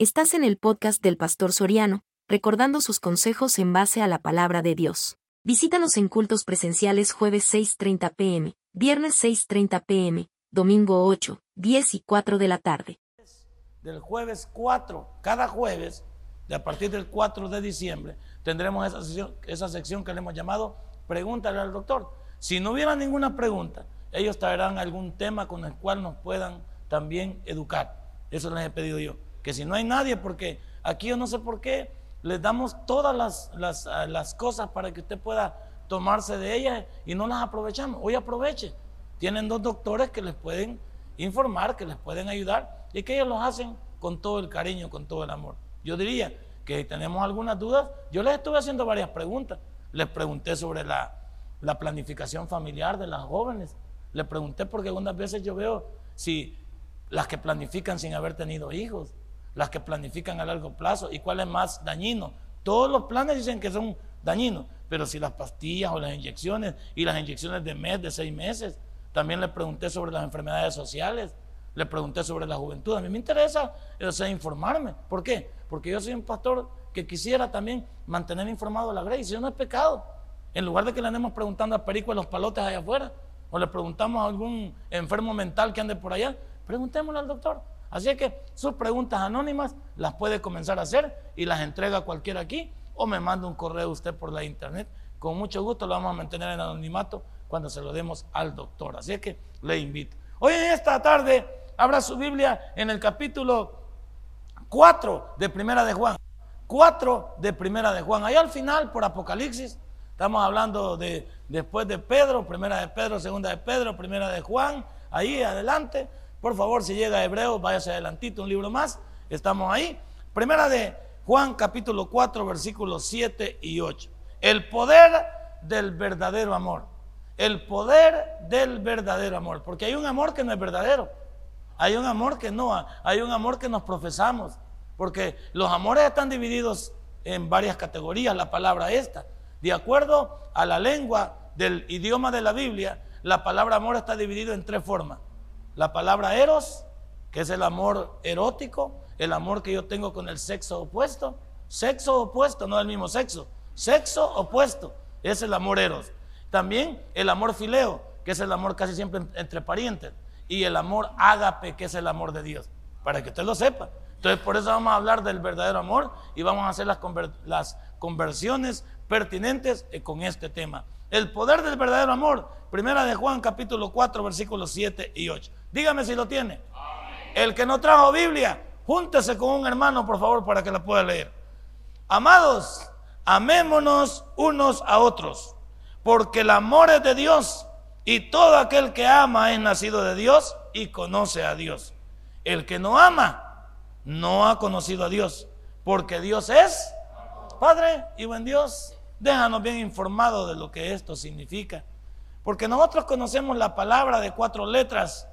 Estás en el podcast del Pastor Soriano, recordando sus consejos en base a la palabra de Dios. Visítanos en cultos presenciales jueves 6.30 pm, viernes 6.30 pm, domingo 8, 10 y 4 de la tarde. Del jueves 4, cada jueves, a partir del 4 de diciembre, tendremos esa sección, esa sección que le hemos llamado Pregúntale al doctor. Si no hubiera ninguna pregunta, ellos traerán algún tema con el cual nos puedan también educar. Eso les he pedido yo que si no hay nadie, porque aquí yo no sé por qué les damos todas las, ah, las, cosas para que usted pueda tomarse de ellas y no las aprovechamos. Hoy aproveche. Tienen dos doctores que les pueden informar, que les pueden ayudar y que ellos los hacen con todo el cariño, con todo el amor. Yo diría que si tenemos algunas dudas, yo les estuve haciendo varias preguntas. Les pregunté sobre la, la planificación familiar de las jóvenes. Les pregunté porque algunas veces yo veo si las que planifican sin haber tenido hijos, las que planifican a largo plazo y cuál es más dañino. Todos los planes dicen que son dañinos, pero si las pastillas o las inyecciones y las inyecciones de mes, de seis meses, también le pregunté sobre las enfermedades sociales, le pregunté sobre la juventud. A mí me interesa eso, informarme. ¿Por qué? Porque yo soy un pastor que quisiera también mantener informado a la gracia. Eso no es pecado. En lugar de que le andemos preguntando a Perico en los palotes allá afuera, o le preguntamos a algún enfermo mental que ande por allá, preguntémosle al doctor. Así que sus preguntas anónimas las puede comenzar a hacer y las entrega cualquiera aquí o me manda un correo usted por la internet. Con mucho gusto lo vamos a mantener en anonimato cuando se lo demos al doctor. Así que le invito. Hoy en esta tarde abra su Biblia en el capítulo 4 de Primera de Juan. 4 de Primera de Juan. Ahí al final, por Apocalipsis, estamos hablando de después de Pedro, Primera de Pedro, Segunda de Pedro, Primera de Juan. Ahí adelante por favor, si llega a Hebreos, váyase adelantito un libro más. Estamos ahí. Primera de Juan capítulo 4 versículos 7 y 8. El poder del verdadero amor. El poder del verdadero amor. Porque hay un amor que no es verdadero. Hay un amor que no. Hay un amor que nos profesamos. Porque los amores están divididos en varias categorías. La palabra esta. De acuerdo a la lengua del idioma de la Biblia, la palabra amor está dividido en tres formas la palabra eros, que es el amor erótico, el amor que yo tengo con el sexo opuesto. Sexo opuesto, no el mismo sexo. Sexo opuesto es el amor eros. También el amor fileo, que es el amor casi siempre entre parientes. Y el amor ágape, que es el amor de Dios. Para que usted lo sepa. Entonces, por eso vamos a hablar del verdadero amor y vamos a hacer las, las conversiones pertinentes eh, con este tema. El poder del verdadero amor. Primera de Juan capítulo 4 versículos 7 y 8. Dígame si lo tiene. El que no trajo Biblia, júntese con un hermano, por favor, para que la pueda leer. Amados, amémonos unos a otros, porque el amor es de Dios y todo aquel que ama es nacido de Dios y conoce a Dios. El que no ama no ha conocido a Dios, porque Dios es Padre y buen Dios. Déjanos bien informados de lo que esto significa, porque nosotros conocemos la palabra de cuatro letras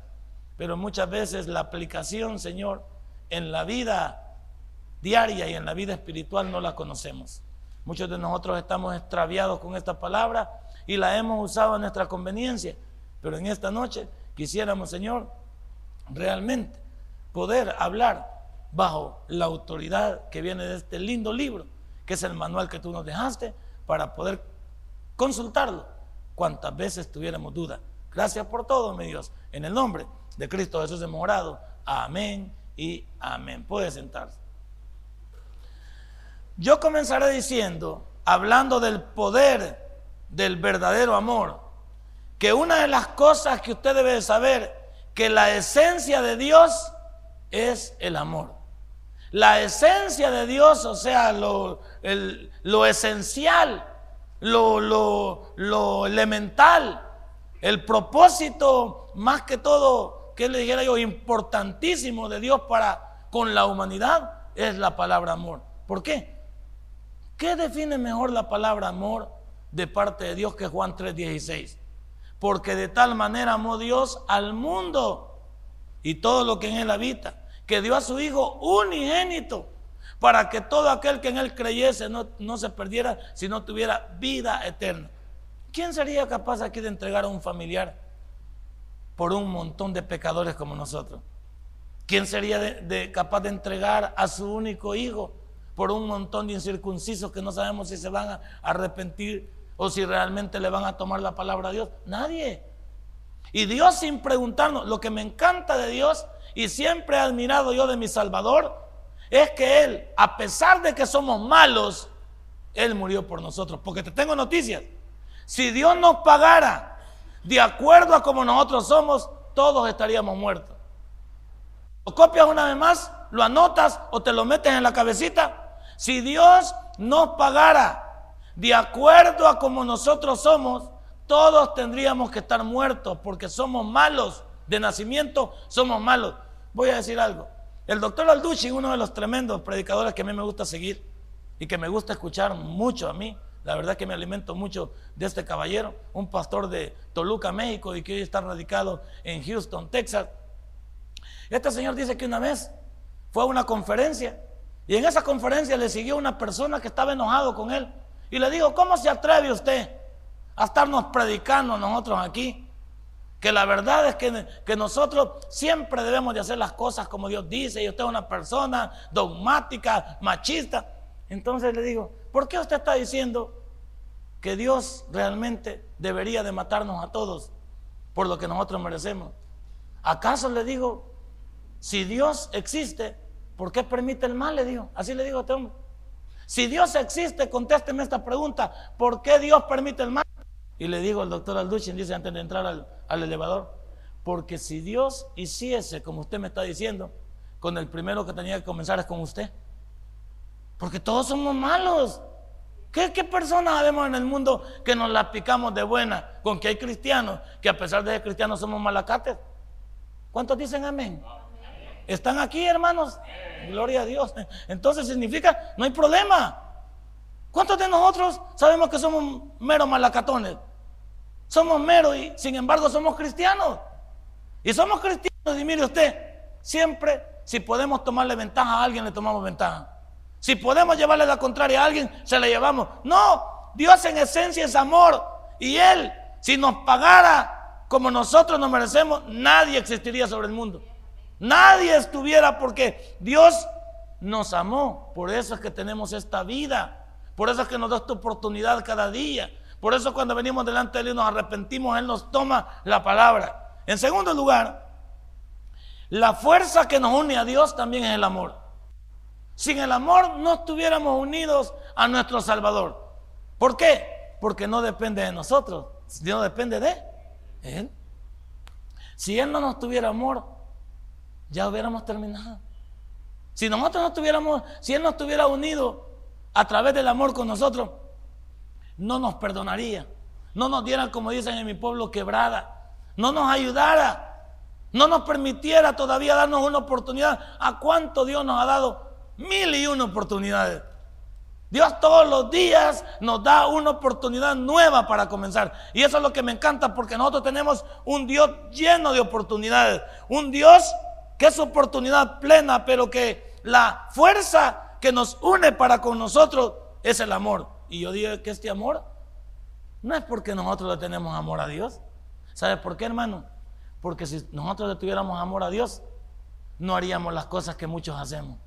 pero muchas veces la aplicación, Señor, en la vida diaria y en la vida espiritual no la conocemos. Muchos de nosotros estamos extraviados con esta palabra y la hemos usado a nuestra conveniencia. Pero en esta noche quisiéramos, Señor, realmente poder hablar bajo la autoridad que viene de este lindo libro, que es el manual que tú nos dejaste, para poder consultarlo cuantas veces tuviéramos duda. Gracias por todo, mi Dios, en el nombre de Cristo Jesús hemos orado. Amén y amén. Puede sentarse. Yo comenzaré diciendo, hablando del poder del verdadero amor, que una de las cosas que usted debe saber, que la esencia de Dios es el amor. La esencia de Dios, o sea, lo, lo esencial, lo, lo, lo elemental, el propósito más que todo que le dijera yo, importantísimo de Dios para con la humanidad es la palabra amor. ¿Por qué? ¿Qué define mejor la palabra amor de parte de Dios que Juan 3:16? Porque de tal manera amó Dios al mundo y todo lo que en él habita, que dio a su Hijo unigénito para que todo aquel que en él creyese no, no se perdiera, sino tuviera vida eterna. ¿Quién sería capaz aquí de entregar a un familiar por un montón de pecadores como nosotros. ¿Quién sería capaz de entregar a su único hijo por un montón de incircuncisos que no sabemos si se van a arrepentir o si realmente le van a tomar la palabra a Dios? Nadie. Y Dios sin preguntarnos, lo que me encanta de Dios y siempre he admirado yo de mi Salvador, es que Él, a pesar de que somos malos, Él murió por nosotros. Porque te tengo noticias. Si Dios nos pagara de acuerdo a como nosotros somos, todos estaríamos muertos. Lo copias una vez más, lo anotas o te lo metes en la cabecita. Si Dios nos pagara de acuerdo a como nosotros somos, todos tendríamos que estar muertos porque somos malos de nacimiento, somos malos. Voy a decir algo. El doctor Alducci, uno de los tremendos predicadores que a mí me gusta seguir y que me gusta escuchar mucho a mí, la verdad que me alimento mucho de este caballero, un pastor de Toluca, México y que hoy está radicado en Houston, Texas. Este señor dice que una vez fue a una conferencia y en esa conferencia le siguió una persona que estaba enojado con él y le dijo, ¿cómo se atreve usted a estarnos predicando nosotros aquí? Que la verdad es que, que, nosotros siempre debemos de hacer las cosas como Dios dice y usted es una persona dogmática, machista. Entonces le digo, ¿por qué usted está diciendo que Dios realmente debería de matarnos a todos por lo que nosotros merecemos? ¿Acaso le digo, si Dios existe, ¿por qué permite el mal? Le digo, así le digo a este hombre. Si Dios existe, contésteme esta pregunta, ¿por qué Dios permite el mal? Y le digo al doctor Alduchin, dice antes de entrar al, al elevador, porque si Dios hiciese como usted me está diciendo, con el primero que tenía que comenzar es con usted. Porque todos somos malos. ¿Qué, ¿Qué, personas vemos en el mundo que nos la picamos de buena? Con que hay cristianos que a pesar de ser cristianos somos malacates. ¿Cuántos dicen amén? ¿Están aquí, hermanos? Gloria a Dios. Entonces significa, no hay problema. ¿Cuántos de nosotros sabemos que somos meros malacatones? Somos meros y sin embargo somos cristianos. Y somos cristianos y mire usted, siempre si podemos tomarle ventaja a alguien, le tomamos ventaja. Si podemos llevarle la contraria a alguien, se la llevamos. No, Dios en esencia es amor. Y Él, si nos pagara como nosotros nos merecemos, nadie existiría sobre el mundo. Nadie estuviera porque Dios nos amó. Por eso es que tenemos esta vida. Por eso es que nos da esta oportunidad cada día. Por eso cuando venimos delante de Él y nos arrepentimos, Él nos toma la palabra. En segundo lugar, la fuerza que nos une a Dios también es el amor. Sin el amor no estuviéramos unidos a nuestro Salvador. ¿Por qué? Porque no depende de nosotros, no depende de Él. Si Él no nos tuviera amor, ya hubiéramos terminado. Si nosotros no tuviéramos, si Él no estuviera unido a través del amor con nosotros, no nos perdonaría, no nos diera, como dicen en mi pueblo, quebrada, no nos ayudara, no nos permitiera todavía darnos una oportunidad. ¿A cuánto Dios nos ha dado Mil y una oportunidades. Dios todos los días nos da una oportunidad nueva para comenzar. Y eso es lo que me encanta porque nosotros tenemos un Dios lleno de oportunidades. Un Dios que es oportunidad plena, pero que la fuerza que nos une para con nosotros es el amor. Y yo digo que este amor no es porque nosotros le tenemos amor a Dios. ¿Sabe por qué, hermano? Porque si nosotros le tuviéramos amor a Dios, no haríamos las cosas que muchos hacemos.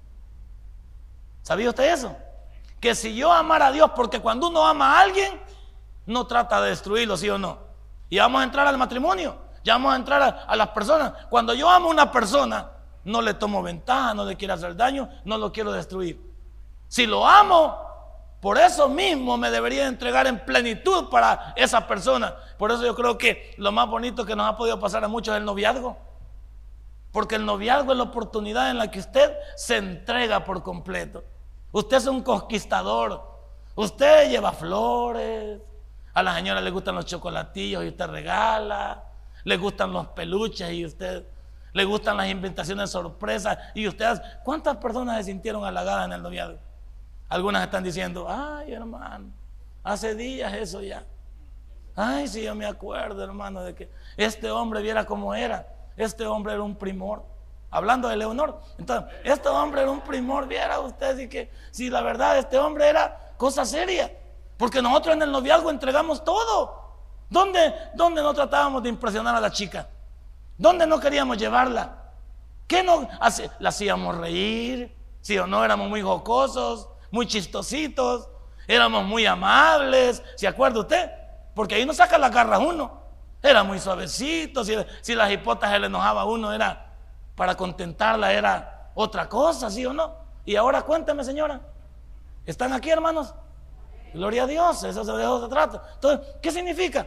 ¿Sabía usted eso? Que si yo amara a Dios, porque cuando uno ama a alguien, no trata de destruirlo, ¿sí o no? Y vamos a entrar al matrimonio, ya vamos a entrar a, las personas. Cuando yo amo a una persona, no le tomo ventaja, no le quiero hacer daño, no lo quiero destruir. Si lo amo, por eso mismo me debería entregar en plenitud para esa persona. Por eso yo creo que lo más bonito que nos ha podido pasar a muchos es el noviazgo. Porque el noviazgo es la oportunidad en la que usted se entrega por completo. Usted es un conquistador. Usted lleva flores. A la señora le gustan los chocolatillos y usted regala. Le gustan los peluches y usted le gustan las invitaciones sorpresas y usted ¿Cuántas personas se sintieron halagadas en el noviazgo? Algunas están diciendo, ay hermano, hace días eso ya. Ay, si yo me acuerdo, hermano, de que este hombre viera cómo era. Este hombre era un primor. Hablando de Leonor. Entonces, este hombre era un primor, viera usted, y que si la verdad este hombre era cosa seria. Porque nosotros en el noviazgo entregamos todo. ¿Dónde, ¿Dónde no tratábamos de impresionar a la chica? ¿Dónde no queríamos llevarla? ¿Qué no? La hacíamos reír, sí o no, éramos muy jocosos, muy chistositos, éramos muy amables, ¿se acuerda usted? Porque ahí no saca las garras uno. Era muy suavecito, si, si las hipotas le enojaba a uno, era para contentarla, era otra cosa, ¿sí o no? Y ahora cuénteme, señora, ¿están aquí, hermanos? Gloria a Dios, eso se de trato. Entonces, ¿qué significa?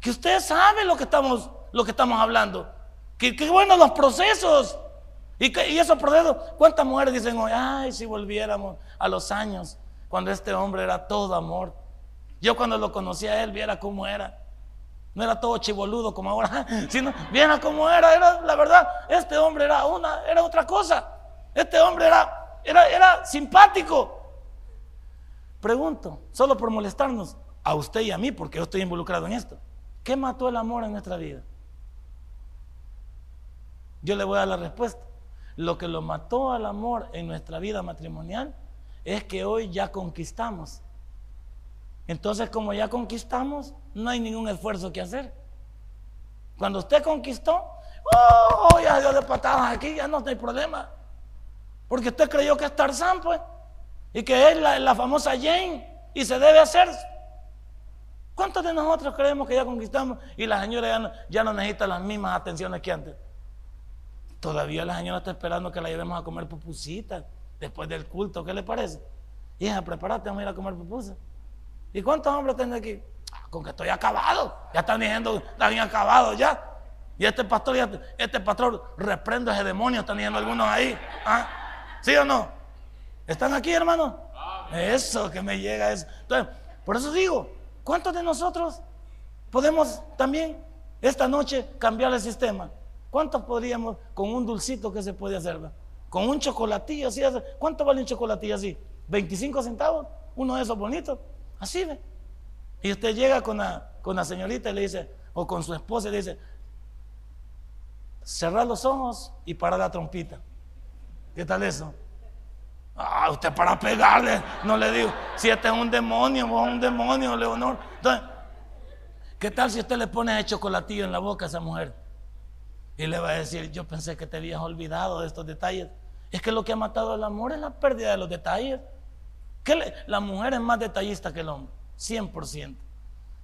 Que usted sabe lo que estamos, lo que estamos hablando. Que, que bueno los procesos. Y, que, y esos procesos, ¿cuántas mujeres dicen hoy, ay, si volviéramos a los años, cuando este hombre era todo amor? Yo cuando lo conocí a él, viera cómo era. No era todo chivoludo como ahora, sino viera cómo era, era la verdad, este hombre era una, era otra cosa. Este hombre era, era, era simpático. Pregunto, solo por molestarnos, a usted y a mí, porque yo estoy involucrado en esto. ¿Qué mató el amor en nuestra vida? Yo le voy a dar la respuesta. Lo que lo mató al amor en nuestra vida matrimonial es que hoy ya conquistamos. Entonces, como ya conquistamos, no hay ningún esfuerzo que hacer. Cuando usted conquistó, oh, ya dio de patadas aquí, ya no hay problema. Porque usted creyó que es Tarzán, pues, y que es la, famosa Jane, y se debe hacer. ¿Cuántos de nosotros creemos que ya conquistamos y la señora ya no, ya no necesita las mismas atenciones que antes? Todavía la señora está esperando que la llevemos a comer pupusitas después del culto. ¿Qué le parece? Hija, prepárate, vamos a ir a comer pupusas. ¿Y cuántos hombres tienen aquí? Ah, con que estoy acabado. Ya están diciendo, están acabados ya. Y este pastor, este pastor reprende a ese demonio, están diciendo algunos ahí. ¿Ah? ¿Sí o no? ¿Están aquí, hermano? Eso que me llega eso. Entonces, por eso digo, ¿cuántos de nosotros podemos también esta noche cambiar el sistema? ¿Cuántos podríamos con un dulcito que se puede hacer? Con un chocolatillo así. ¿Cuánto vale un chocolatillo así? ¿25 centavos? Uno de esos bonitos. Así ve. Y usted llega con la, con la señorita y le dice, o con su esposa y le dice, cerrar los ojos y para la trompita. ¿Qué tal eso? Ah, usted para pegarle, no le digo, si este es un demonio, vos un demonio, Leonor. ¿qué tal si usted le pone ese chocolatillo en la boca a esa mujer? Y le va a decir, yo pensé que te habías olvidado de estos detalles. Es que lo que ha matado al amor es la pérdida de los detalles. La mujer es más detallista que el hombre, 100%.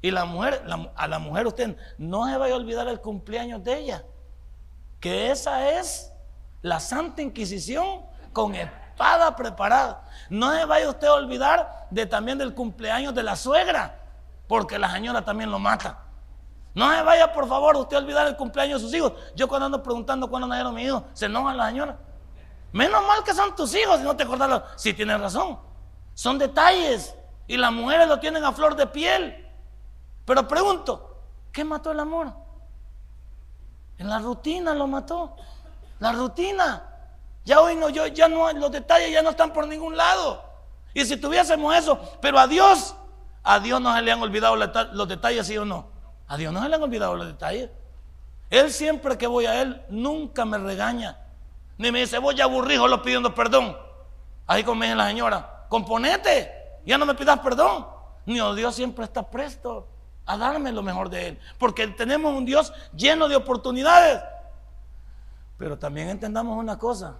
Y la mujer, a la mujer usted no se vaya a olvidar el cumpleaños de ella. Que esa es la Santa Inquisición con espada preparada. No se vaya usted a olvidar de también del cumpleaños de la suegra, porque la señora también lo mata. No se vaya, por favor, usted a olvidar el cumpleaños de sus hijos. Yo cuando ando preguntando cuándo nacieron mis hijos, se enoja la señora. Menos mal que son tus hijos, si no te acordás. Si tienes razón. Son detalles. Y las mujeres lo tienen a flor de piel. Pero pregunto, ¿qué mató el amor? En la rutina lo mató. La rutina. Ya hoy no, yo, ya no, los detalles ya no están por ningún lado. Y si tuviésemos eso, pero a Dios, a Dios no se le han olvidado los detalles, sí o no. A Dios no se le han olvidado los detalles. Él siempre que voy a Él, nunca me regaña. Ni me dice, voy a aburrido lo pidiendo perdón. Ahí como la señora, componete, ya no me pidas perdón. Ni oh, Dios siempre está presto a darme lo mejor de Él. Porque tenemos un Dios lleno de oportunidades. Pero también entendamos una cosa,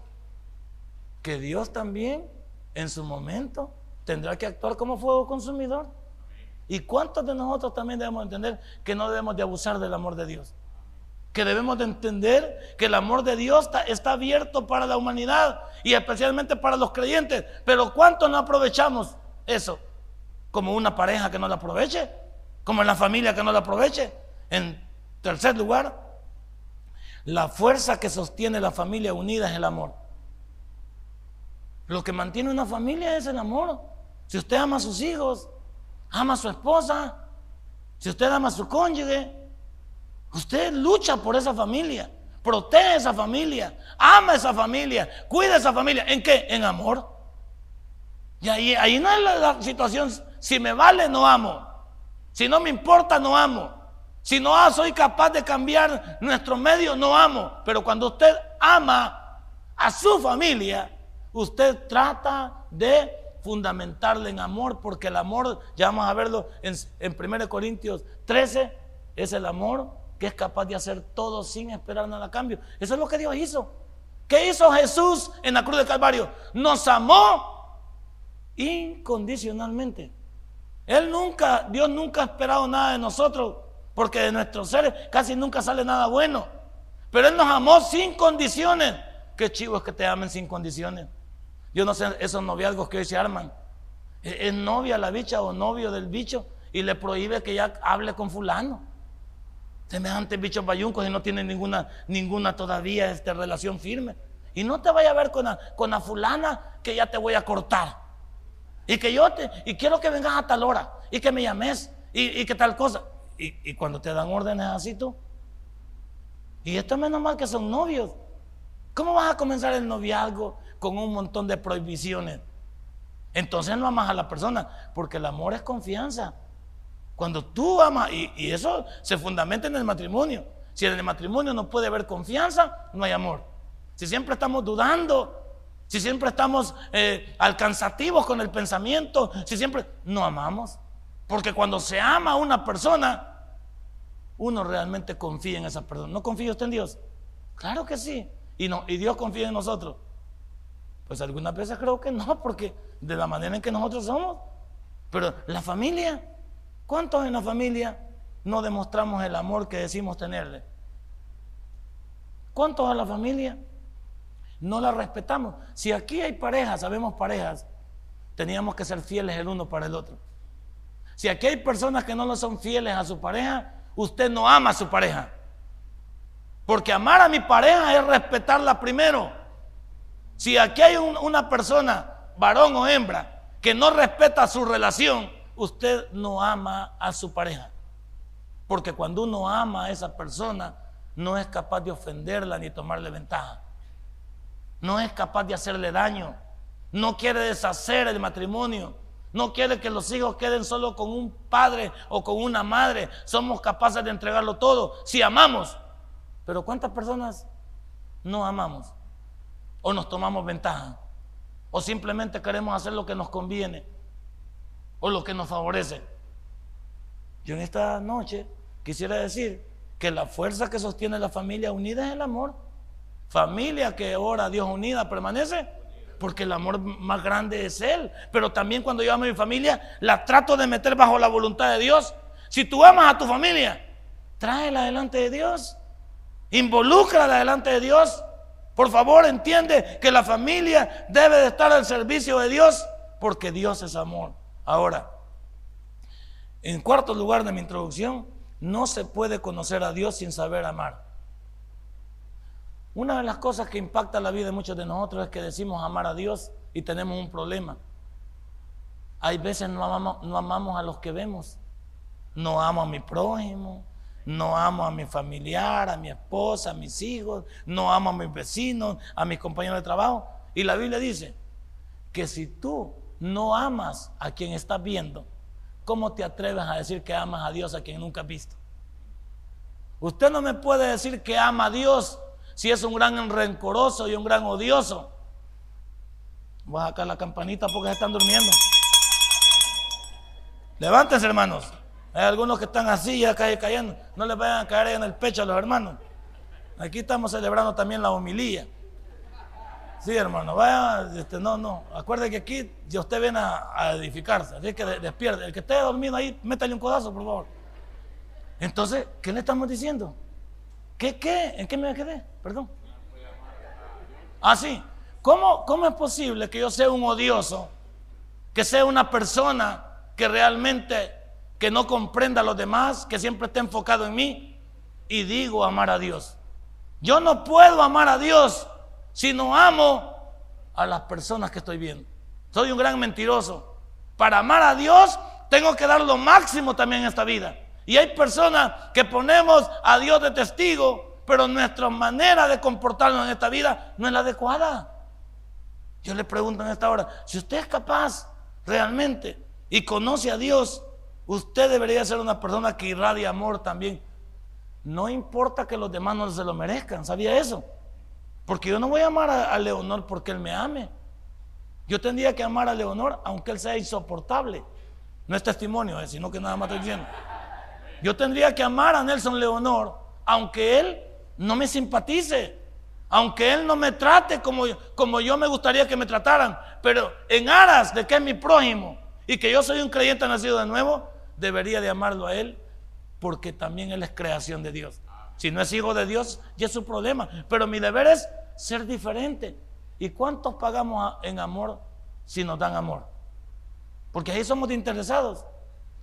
que Dios también en su momento tendrá que actuar como fuego consumidor. ¿Y cuántos de nosotros también debemos entender que no debemos de abusar del amor de Dios? Que debemos de entender que el amor de Dios está, abierto para la humanidad y especialmente para los creyentes. Pero ¿cuántos no aprovechamos eso? Como una pareja que no la aproveche, como la familia que no la aproveche. En tercer lugar, la fuerza que sostiene la familia unida es el amor. Lo que mantiene una familia es el amor. Si usted ama a sus hijos, ama a su esposa, si usted ama a su cónyuge, usted lucha por esa familia, protege esa familia, ama esa familia, cuida esa familia. ¿En qué? En amor. Y ahí, ahí no es la, situación, si me vale, no amo. Si no me importa, no amo. Si no soy capaz de cambiar nuestro medio, no amo. Pero cuando usted ama a su familia, usted trata de fundamentarle en amor, porque el amor, ya vamos a verlo en, en 1 Corintios 13, es el amor que es capaz de hacer todo sin esperar nada a cambio. Eso es lo que Dios hizo. ¿Qué hizo Jesús en la cruz de Calvario? Nos amó incondicionalmente. Él nunca, Dios nunca ha esperado nada de nosotros, porque de nuestros seres casi nunca sale nada bueno. Pero Él nos amó sin condiciones. Qué chivo es que te amen sin condiciones. Yo no sé esos noviazgos que hoy se arman. Es novia la bicha o novio del bicho y le prohíbe que ya hable con fulano. Semejantes bichos bayuncos y no tienen ninguna, ninguna todavía esta relación firme. Y no te vaya a ver con la, con la fulana que ya te voy a cortar. Y que yo te, y quiero que vengas a tal hora, y que me llames, y, que tal cosa. Y, y, cuando te dan órdenes así tú. Y esto es menos mal que son novios. ¿Cómo vas a comenzar el noviazgo con un montón de prohibiciones? Entonces no amas a la persona, porque el amor es confianza. Cuando tú amas, y, eso se fundamenta en el matrimonio. Si en el matrimonio no puede haber confianza, no hay amor. Si siempre estamos dudando, si siempre estamos eh, alcanzativos con el pensamiento, si siempre no amamos. Porque cuando se ama a una persona, uno realmente confía en esa persona. ¿No confía usted en Dios? Claro que sí. Y, no, y Dios confía en nosotros. Pues algunas veces creo que no, porque de la manera en que nosotros somos. Pero la familia, ¿Cuántos en la familia no demostramos el amor que decimos tenerle? ¿Cuántos a la familia no la respetamos? Si aquí hay parejas, sabemos parejas, teníamos que ser fieles el uno para el otro. Si aquí hay personas que no lo son fieles a su pareja, usted no ama a su pareja. Porque amar a mi pareja es respetarla primero. Si aquí hay una persona, varón o hembra, que no respeta su relación, usted no ama a su pareja. Porque cuando uno ama a esa persona, no es capaz de ofenderla ni tomarle ventaja. No es capaz de hacerle daño. No quiere deshacer el matrimonio. No quiere que los hijos queden solo con un padre o con una madre. Somos capaces de entregarlo todo si amamos. Pero ¿cuántas personas no amamos? O nos tomamos ventaja. O simplemente queremos hacer lo que nos conviene o lo que nos favorece. Yo en esta noche quisiera decir que la fuerza que sostiene la familia unida es el amor. Familia que ora a Dios unida permanece porque el amor más grande es Él. Pero también cuando yo amo a mi familia, la trato de meter bajo la voluntad de Dios. Si tú amas a tu familia, tráela delante de Dios. Involúcrala delante de Dios. Por favor, entiende que la familia debe de estar al servicio de Dios porque Dios es amor. Ahora, en cuarto lugar de mi introducción, no se puede conocer a Dios sin saber amar. Una de las cosas que impacta la vida de muchos de nosotros es que decimos amar a Dios y tenemos un problema. Hay veces no amamos, a los que vemos. No amo a mi prójimo, no amo a mi familiar, a mi esposa, a mis hijos, no amo a mis vecinos, a mis compañeros de trabajo. Y la Biblia dice que si tú no amas a quien estás viendo, ¿cómo te atreves a decir que amas a Dios a quien nunca has visto? Usted no me puede decir que ama a Dios si es un gran rencoroso y un gran odioso. Voy a sacar la campanita porque se están durmiendo. Levántense, hermanos. Hay algunos que están así ya cayendo. No les vayan a caer en el pecho a los hermanos. Aquí estamos celebrando también la homilía. Sí, hermano, vaya, este, no, no. Acuerde que aquí ya usted viene a, edificarse, así que despierte. El que esté dormido ahí, métale un codazo, por favor. Entonces, ¿qué le estamos diciendo? ¿Qué, qué? ¿En qué me quedé? Perdón. Ah, sí. ¿Cómo, ¿Cómo es posible que yo sea un odioso, que sea una persona que realmente que no comprenda a los demás, que siempre esté enfocado en mí y digo amar a Dios? Yo no puedo amar a Dios si no amo a las personas que estoy viendo. Soy un gran mentiroso. Para amar a Dios tengo que dar lo máximo también en esta vida. Y hay personas que ponemos a Dios de testigo, pero nuestra manera de comportarnos en esta vida no es la adecuada. Yo le pregunto en esta hora, si usted es capaz realmente y conoce a Dios, usted debería ser una persona que irradia amor también. No importa que los demás no se lo merezcan, ¿sabía eso? Porque yo no voy a amar a, Leonor porque él me ame. Yo tendría que amar a Leonor aunque él sea insoportable. No es testimonio, eh, sino que nada más estoy diciendo. Yo tendría que amar a Nelson Leonor aunque él no me simpatice. Aunque Él no me trate como, como yo me gustaría que me trataran, pero en aras de que es mi prójimo y que yo soy un creyente nacido de nuevo, debería de amarlo a Él porque también Él es creación de Dios. Si no es hijo de Dios, ya es su problema. Pero mi deber es ser diferente. ¿Y cuántos pagamos en amor si nos dan amor? Porque ahí somos interesados.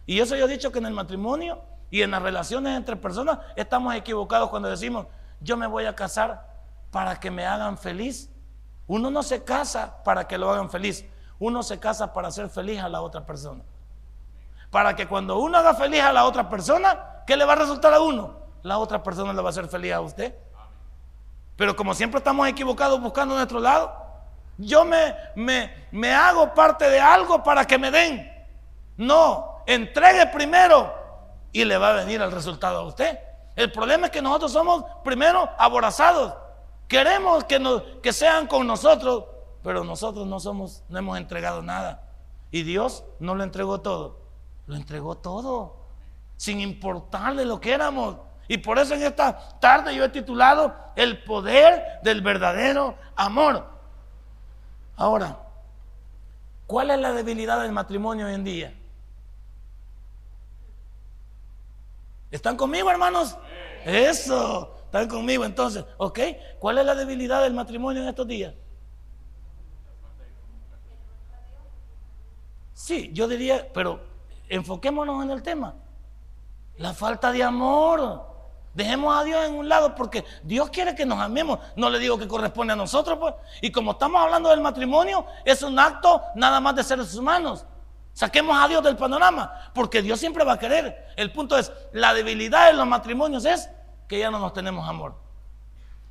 Y eso yo he dicho que en el matrimonio y en las relaciones entre personas estamos equivocados cuando decimos, yo me voy a casar para que me hagan feliz. Uno no se casa para que lo hagan feliz. Uno se casa para hacer feliz a la otra persona. Para que cuando uno haga feliz a la otra persona, ¿qué le va a resultar a uno? La otra persona le va a hacer feliz a usted. Pero como siempre estamos equivocados buscando nuestro lado, yo me, me, me hago parte de algo para que me den. No, entregue primero y le va a venir el resultado a usted. El problema es que nosotros somos primero aborazados. Queremos que, nos, que sean con nosotros, pero nosotros no somos, no hemos entregado nada. Y Dios no lo entregó todo, lo entregó todo, sin importarle lo que éramos. Y por eso en esta tarde yo he titulado El poder del verdadero amor. Ahora, ¿cuál es la debilidad del matrimonio hoy en día? ¿Están conmigo, hermanos? Eso, están conmigo entonces. ¿Ok? ¿Cuál es la debilidad del matrimonio en estos días? Sí, yo diría, pero enfoquémonos en el tema. La falta de amor. Dejemos a Dios en un lado porque Dios quiere que nos amemos. No le digo que corresponde a nosotros, pues. Y como estamos hablando del matrimonio, es un acto nada más de seres humanos. Saquemos a Dios del panorama, porque Dios siempre va a querer. El punto es, la debilidad de los matrimonios es que ya no nos tenemos amor.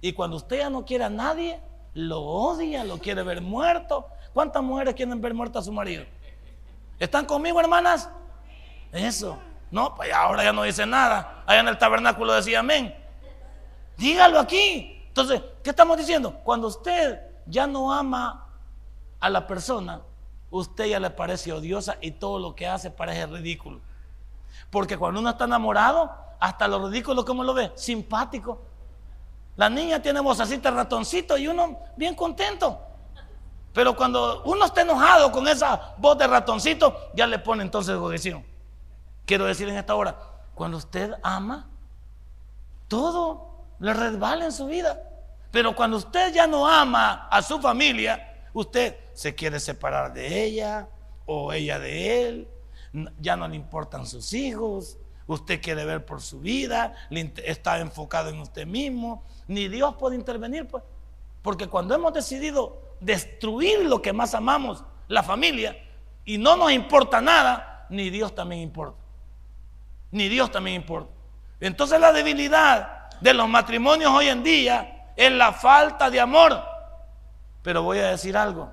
Y cuando usted ya no quiere a nadie, lo odia, lo quiere ver muerto. ¿Cuántas mujeres quieren ver muerto a su marido? ¿Están conmigo, hermanas? Eso. No, pues ahora ya no dice nada. Allá en el tabernáculo decía amén. Dígalo aquí. Entonces, ¿qué estamos diciendo? Cuando usted ya no ama a la persona, usted ya le parece odiosa y todo lo que hace parece ridículo. Porque cuando uno está enamorado, hasta lo ridículo, ¿cómo lo ve? Simpático. La niña tiene así, ratoncito y uno bien contento. Pero cuando uno está enojado con esa voz de ratoncito, ya le pone entonces objeción. Quiero decir en esta hora, cuando usted ama, todo le resbala en su vida. Pero cuando usted ya no ama a su familia, usted se quiere separar de ella o ella de él, ya no le importan sus hijos, usted quiere ver por su vida, está enfocado en usted mismo, ni Dios puede intervenir, pues. Porque cuando hemos decidido destruir lo que más amamos, la familia, y no nos importa nada, ni Dios también importa ni Dios también importa. Entonces la debilidad de los matrimonios hoy en día es la falta de amor. Pero voy a decir algo.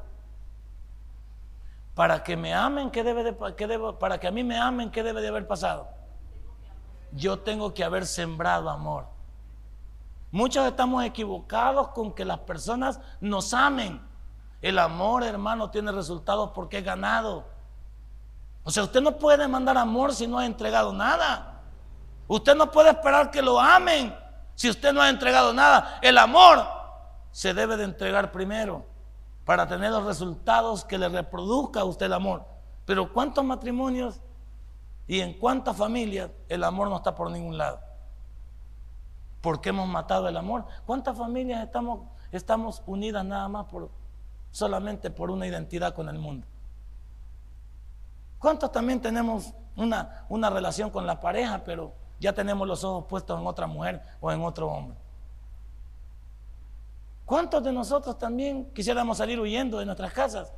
Para que me amen, ¿qué debe de, para que a mí me amen, ¿qué debe de haber pasado? Yo tengo que haber sembrado amor. Muchos estamos equivocados con que las personas nos amen. El amor, hermano, tiene resultados porque es ganado. O sea, usted no puede mandar amor si no ha entregado nada. Usted no puede esperar que lo amen si usted no ha entregado nada. El amor se debe de entregar primero para tener los resultados que le reproduzca a usted el amor. Pero ¿cuántos matrimonios y en cuántas familias el amor no está por ningún lado? Porque hemos matado el amor. ¿Cuántas familias estamos, estamos unidas nada más por solamente por una identidad con el mundo? ¿Cuántos también tenemos una, una relación con la pareja, pero ya tenemos los ojos puestos en otra mujer o en otro hombre? ¿Cuántos de nosotros también quisiéramos salir huyendo de nuestras casas?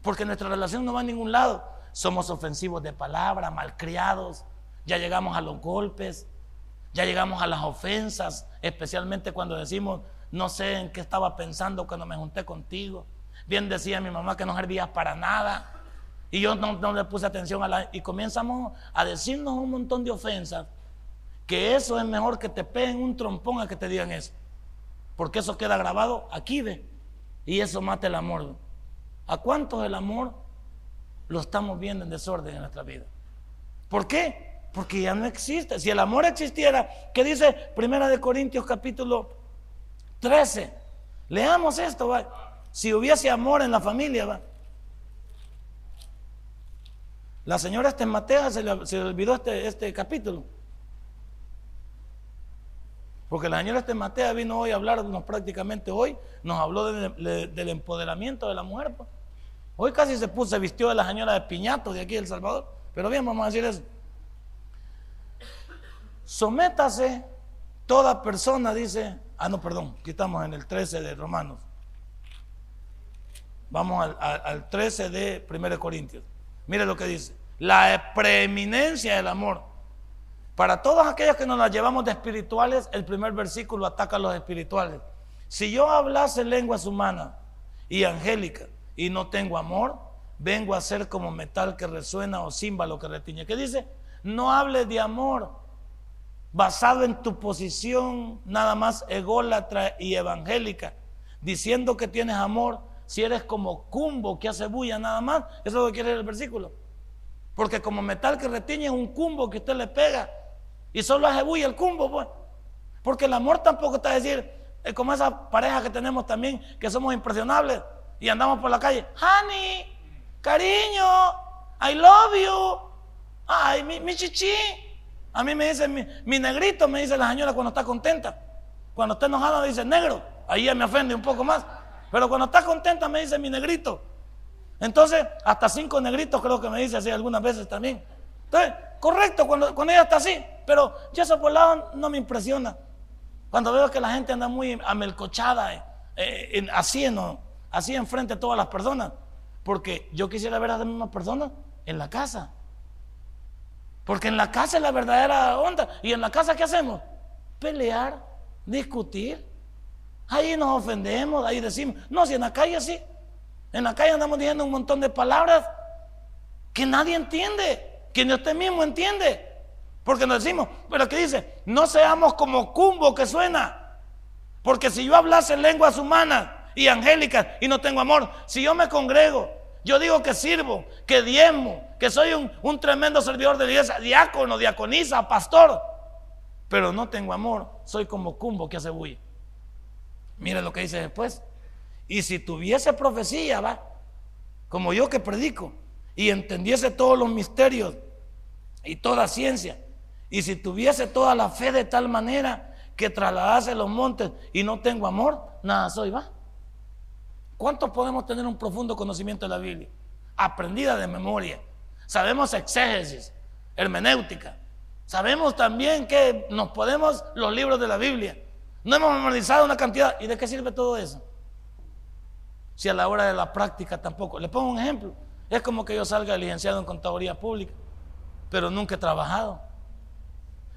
Porque nuestra relación no va a ningún lado. Somos ofensivos de palabra, malcriados, ya llegamos a los golpes, ya llegamos a las ofensas, especialmente cuando decimos, no sé en qué estaba pensando cuando me junté contigo. Bien decía mi mamá que no servías para nada. Y yo no, le puse atención a la... Y comenzamos a decirnos un montón de ofensas, que eso es mejor que te peguen un trompón a que te digan eso. Porque eso queda grabado aquí, ve. Y eso mata el amor. ¿A cuántos el amor lo estamos viendo en desorden en nuestra vida? ¿Por qué? Porque ya no existe. Si el amor existiera, ¿qué dice Primera de Corintios capítulo 13. Leamos esto, va. Si hubiese amor en la familia, va. La señora Estematea se le, se le olvidó este, este capítulo. Porque la señora Estematea vino hoy a hablarnos prácticamente hoy, nos habló del empoderamiento de la mujer. Pues. Hoy casi se puso, se vistió de la señora de Piñato de aquí de El Salvador. Pero bien, vamos a decir eso. Sométase toda persona, dice, ah, no, perdón, aquí estamos en el 13 de Romanos. Vamos al, 13 de 1 Corintios. Mire lo que dice. La preeminencia del amor. Para todos aquellos que nos la llevamos de espirituales, el primer versículo ataca a los espirituales. Si yo hablase lenguas humanas y angélicas y no tengo amor, vengo a ser como metal que resuena o címbalo que retiñe. ¿Qué dice? No hables de amor basado en tu posición nada más ególatra y evangélica, diciendo que tienes amor, si eres como cumbo que hace bulla nada más, eso es lo que quiere el versículo. Porque como metal que retiñe es un cumbo que usted le pega y solo hace bulla el cumbo, pues. Porque el amor tampoco está a decir, es como esa pareja que tenemos también, que somos impresionables y andamos por la calle, honey, cariño, I love you, ay, mi, chichi. A mí me dice mi, negrito, me dice la señora cuando está contenta. Cuando está enojada dice negro, ahí ya me ofende un poco más. Pero cuando está contenta me dice mi negrito. Entonces, hasta cinco negritos creo que me dice así algunas veces también. Entonces, correcto, cuando, cuando ella está así. Pero yo eso por lado no me impresiona. Cuando veo que la gente anda muy amelcochada, eh, eh, así, así enfrente de todas las personas. Porque yo quisiera ver a las mismas personas en la casa. Porque en la casa es la verdadera onda. ¿Y en la casa qué hacemos? Pelear, discutir. Ahí nos ofendemos, ahí decimos, no, si en la calle sí. En la calle andamos diciendo un montón de palabras que nadie entiende, que ni usted mismo entiende. Porque nos decimos, pero ¿qué dice? No seamos como cumbo que suena. Porque si yo hablase lenguas humanas y angélicas y no tengo amor, si yo me congrego yo digo que sirvo, que diezmo, que soy un, tremendo servidor de la iglesia, diácono, diaconisa, pastor, pero no tengo amor, soy como cumbo que hace bulla. Mire lo que dice después. Y si tuviese profecía, va, como yo que predico, y entendiese todos los misterios y toda ciencia, y si tuviese toda la fe de tal manera que trasladase los montes y no tengo amor, nada soy, va. ¿Cuántos podemos tener un profundo conocimiento de la Biblia? Aprendida de memoria. Sabemos exégesis, hermenéutica. Sabemos también que nos podemos los libros de la Biblia. No hemos memorizado una cantidad. ¿Y de qué sirve todo eso? Si a la hora de la práctica tampoco. Le pongo un ejemplo. Es como que yo salga licenciado en contaduría pública, pero nunca he trabajado.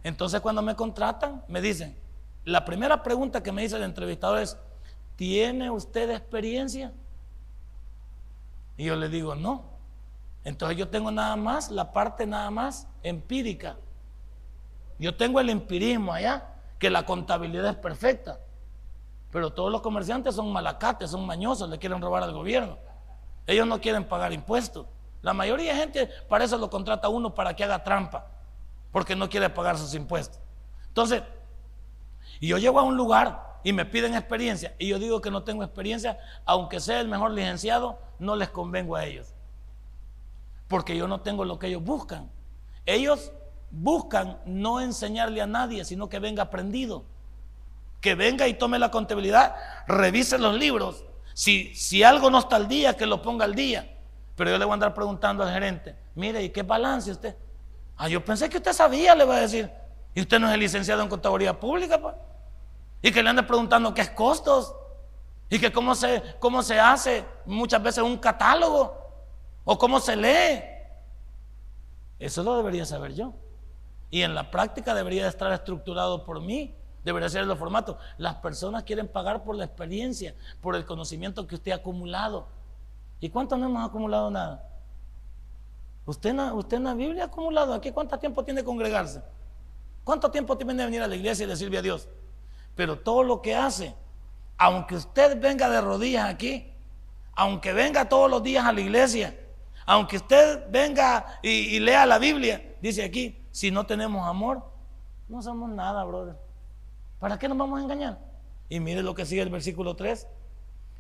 Entonces cuando me contratan, me dicen, la primera pregunta que me dice el entrevistador es, ¿tiene usted experiencia? Y yo le digo, no. Entonces yo tengo nada más, la parte nada más empírica. Yo tengo el empirismo allá, que la contabilidad es perfecta. Pero todos los comerciantes son malacates, son mañosos, le quieren robar al gobierno. Ellos no quieren pagar impuestos. La mayoría de gente para eso lo contrata uno para que haga trampa, porque no quiere pagar sus impuestos. Entonces, y yo llego a un lugar y me piden experiencia y yo digo que no tengo experiencia, aunque sea el mejor licenciado, no les convengo a ellos. Porque yo no tengo lo que ellos buscan. Ellos buscan no enseñarle a nadie, sino que venga aprendido. Que venga y tome la contabilidad, revise los libros. Si, si algo no está al día, que lo ponga al día. Pero yo le voy a andar preguntando al gerente, mire, ¿y qué balance usted? Ah, yo pensé que usted sabía, le voy a decir. Y usted no es el licenciado en contabilidad pública, pues. Y que le ande preguntando qué es costos. Y que cómo se, cómo se hace muchas veces un catálogo. O cómo se lee. Eso lo debería saber yo. Y en la práctica debería estar estructurado por mí. Debería ser los formatos. Las personas quieren pagar por la experiencia, por el conocimiento que usted ha acumulado. ¿Y cuántos no hemos acumulado nada? ¿Usted, usted en la Biblia ha acumulado aquí? ¿Cuánto tiempo tiene que congregarse? ¿Cuánto tiempo tiene de venir a la iglesia y decirle a Dios? Pero todo lo que hace, aunque usted venga de rodillas aquí, aunque venga todos los días a la iglesia, aunque usted venga y, lea la Biblia, dice aquí, si no tenemos amor, no somos nada, brother. ¿Para qué nos vamos a engañar? Y mire lo que sigue el versículo 3.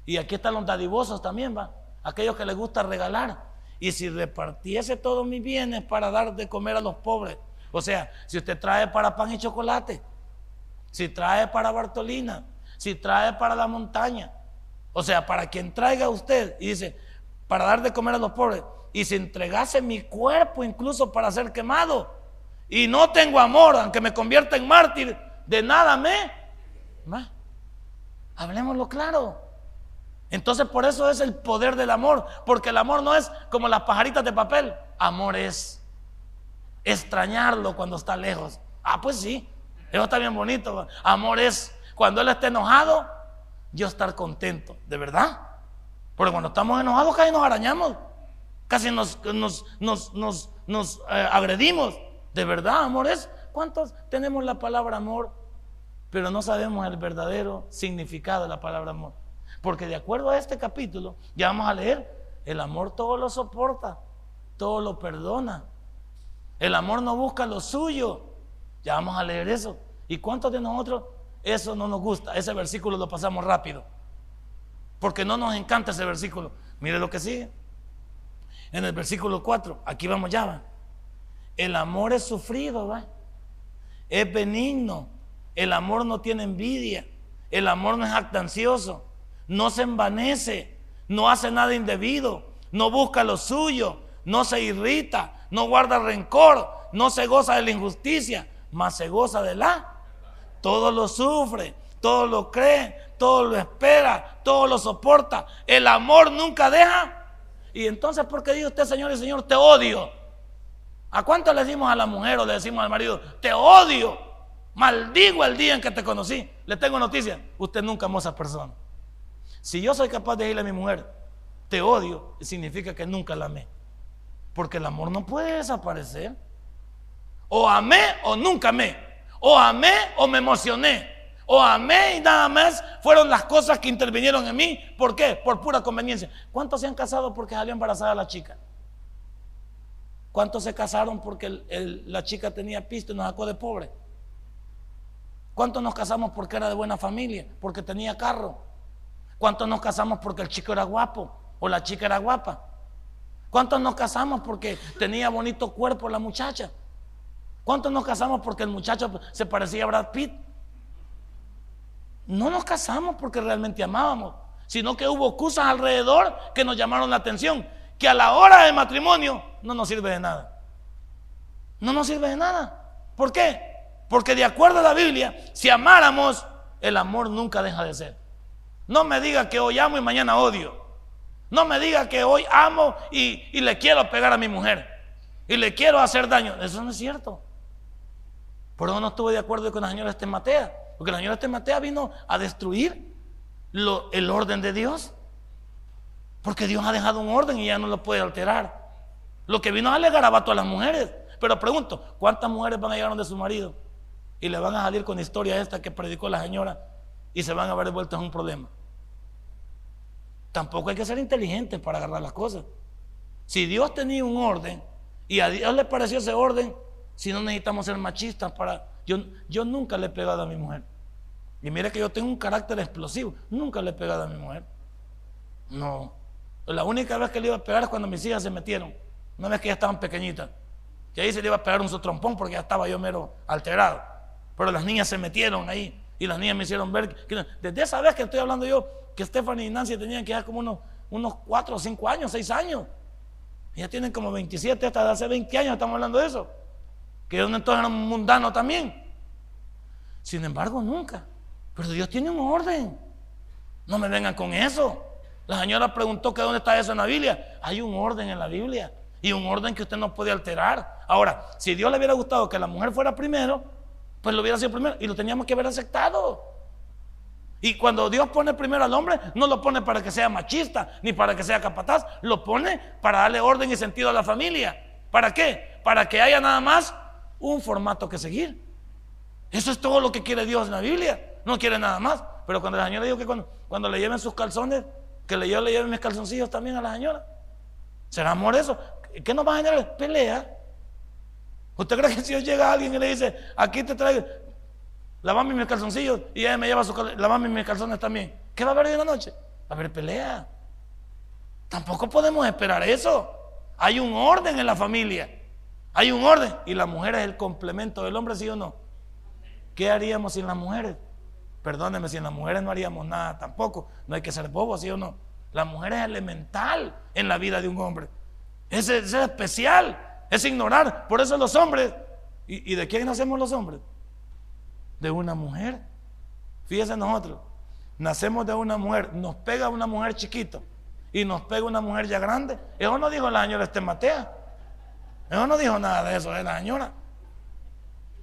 Y aquí están los dadivosos también, va. Aquellos que les gusta regalar. Y si repartiese todos mis bienes para dar de comer a los pobres. O sea, si usted trae para pan y chocolate, si trae para Bartolina, si trae para la montaña, o sea, para quien traiga usted y dice, para dar de comer a los pobres, y si entregase mi cuerpo incluso para ser quemado, y no tengo amor, aunque me convierta en mártir, de nada me. Hablemoslo claro. Entonces por eso es el poder del amor, porque el amor no es como las pajaritas de papel, amor es extrañarlo cuando está lejos. Ah, pues sí, eso está bien bonito. Amor es cuando él está enojado, yo estar contento, ¿de verdad? Porque cuando estamos enojados casi nos arañamos, casi nos, nos, eh, agredimos. ¿De verdad, amor es? ¿Cuántos tenemos la palabra amor, pero no sabemos el verdadero significado de la palabra amor? Porque de acuerdo a este capítulo, ya vamos a leer, el amor todo lo soporta, todo lo perdona. El amor no busca lo suyo. Ya vamos a leer eso. ¿Y cuántos de nosotros eso no nos gusta? Ese versículo lo pasamos rápido. Porque no nos encanta ese versículo. Mire lo que sigue. En el versículo 4, aquí vamos ya. El amor es sufrido, ¿va? es benigno. El amor no tiene envidia. El amor no es actancioso no se envanece, no hace nada indebido, no busca lo suyo, no se irrita, no guarda rencor, no se goza de la injusticia, mas se goza de la. Todo lo sufre, todo lo cree, todo lo espera, todo lo soporta. El amor nunca deja. Y entonces, ¿por qué dice usted, Señor y Señor, te odio? ¿A cuánto le decimos a la mujer o le decimos al marido, te odio? Maldigo el día en que te conocí. Le tengo noticia, usted nunca amó a esa persona. Si yo soy capaz de decirle a mi mujer, te odio, significa que nunca la amé. Porque el amor no puede desaparecer. O amé o nunca amé. O amé o me emocioné. O amé y nada más fueron las cosas que intervinieron en mí. ¿Por qué? Por pura conveniencia. ¿Cuántos se han casado porque salió embarazada la chica? ¿Cuántos se casaron porque la chica tenía pisto y nos sacó de pobre? ¿Cuántos nos casamos porque era de buena familia? Porque tenía carro. ¿Cuántos nos casamos porque el chico era guapo o la chica era guapa? ¿Cuántos nos casamos porque tenía bonito cuerpo la muchacha? ¿Cuántos nos casamos porque el muchacho se parecía a Brad Pitt? No nos casamos porque realmente amábamos, sino que hubo cosas alrededor que nos llamaron la atención, que a la hora del matrimonio no nos sirve de nada. No nos sirve de nada. ¿Por qué? Porque de acuerdo a la Biblia, si amáramos, el amor nunca deja de ser. No me diga que hoy amo y mañana odio. No me diga que hoy amo y, le quiero pegar a mi mujer. Y le quiero hacer daño. Eso no es cierto. Por eso no estuve de acuerdo con la señora Estematea. Porque la señora Estematea vino a destruir el orden de Dios. Porque Dios ha dejado un orden y ya no lo puede alterar. Lo que vino a darle garabato a las mujeres. Pero pregunto, ¿cuántas mujeres van a llegar donde su marido? Y le van a salir con historia esta que predicó la señora y se van a ver vueltos en un problema. Tampoco hay que ser inteligentes para agarrar las cosas. Si Dios tenía un orden y a Dios le pareció ese orden, si no necesitamos ser machistas para... Yo, yo nunca le he pegado a mi mujer. Y mire que yo tengo un carácter explosivo. Nunca le he pegado a mi mujer. No. La única vez que le iba a pegar es cuando mis hijas se metieron. Una vez que ya estaban pequeñitas. Que ahí se le iba a pegar un sotrompón porque ya estaba yo mero alterado. Pero las niñas se metieron ahí. Y las niñas me hicieron ver que desde esa vez que estoy hablando yo, que Stephanie y Nancy tenían que ya como unos, unos 4 o 5 años, 6 años. Ya tienen como 27, hasta hace 20 años estamos hablando de eso. Que ellos entonces eran mundanos también. Sin embargo, nunca. Pero Dios tiene un orden. No me vengan con eso. La señora preguntó que dónde está eso en la Biblia. Hay un orden en la Biblia. Y un orden que usted no puede alterar. Ahora, si Dios le hubiera gustado que la mujer fuera primero, pues lo hubiera sido primero y lo teníamos que haber aceptado. Y cuando Dios pone primero al hombre, no lo pone para que sea machista ni para que sea capataz, lo pone para darle orden y sentido a la familia. ¿Para qué? Para que haya nada más un formato que seguir. Eso es todo lo que quiere Dios en la Biblia. No quiere nada más. Pero cuando la señora dijo que cuando, le lleven sus calzones, que yo le lleven mis calzoncillos también a la señora. ¿Será amor eso? ¿Qué nos va a generar? Pelea. ¿Usted cree que si llega alguien y le dice, aquí te traigo, lavame mis calzoncillos y ella me lleva su lavame mis calzones también. ¿Qué va a haber en la noche? Va a haber pelea. Tampoco podemos esperar eso. Hay un orden en la familia. Hay un orden. Y la mujer es el complemento del hombre, ¿sí o no? ¿Qué haríamos sin las mujeres? Perdóneme, sin las mujeres no haríamos nada tampoco. No hay que ser bobo, ¿sí o no? La mujer es elemental en la vida de un hombre. Es, es especial, es ignorar. Por eso los hombres, ¿y, de quién nacemos los hombres? De una mujer. Fíjense nosotros, nacemos de una mujer, nos pega una mujer chiquito y nos pega una mujer ya grande. Eso no dijo la señora Este Matea. Eso no dijo nada de eso de la señora.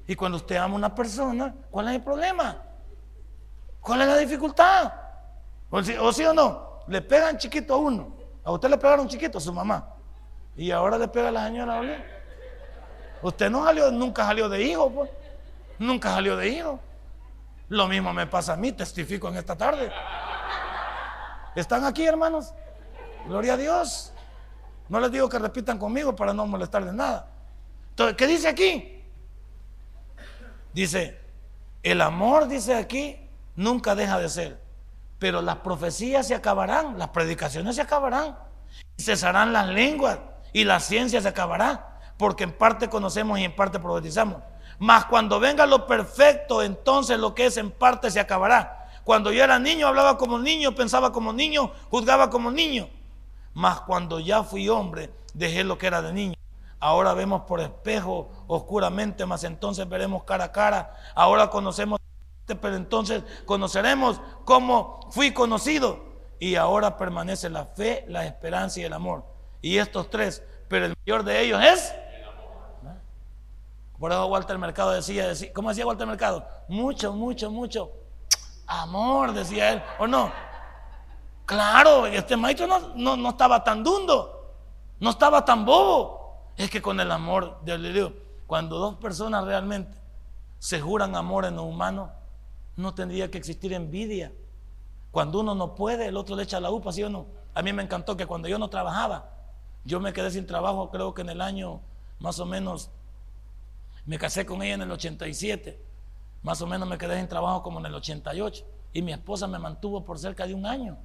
Y cuando usted ama a una persona, ¿cuál es el problema? ¿Cuál es la dificultad? ¿O sí o, sí o no? Le pegan chiquito a uno. A usted le pegaron chiquito a su mamá. Y ahora le pega a la señora Usted no salió, nunca salió de hijo, pues. Nunca salió de hijo. Lo mismo me pasa a mí, testifico en esta tarde. ¿Están aquí, hermanos? Gloria a Dios. No les digo que repitan conmigo para no molestarles nada. Entonces, ¿qué dice aquí? Dice, el amor, dice aquí, nunca deja de ser. Pero las profecías se acabarán, las predicaciones se acabarán. Cesarán las lenguas y la ciencia se acabará, porque en parte conocemos y en parte profetizamos. Mas cuando venga lo perfecto, entonces lo que es en parte se acabará. Cuando yo era niño, hablaba como niño, pensaba como niño, juzgaba como niño. Mas cuando ya fui hombre, dejé lo que era de niño. Ahora vemos por espejo oscuramente, mas entonces veremos cara a cara. Ahora conocemos, pero entonces conoceremos cómo fui conocido. Y ahora permanece la fe, la esperanza y el amor. Y estos tres, pero el mayor de ellos es por eso Walter Mercado decía, decía, ¿cómo decía Walter Mercado? Mucho, mucho, mucho amor, decía él, ¿o no? Claro, este maestro no, no, estaba tan dundo, no estaba tan bobo. Es que con el amor, digo, cuando dos personas realmente se juran amor en lo humano, no tendría que existir envidia. Cuando uno no puede, el otro le echa la upa, ¿sí o no? A mí me encantó que cuando yo no trabajaba, yo me quedé sin trabajo, creo que en el año más o menos, me casé con ella en el 87, más o menos me quedé sin trabajo como en el 88, y mi esposa me mantuvo por cerca de un año.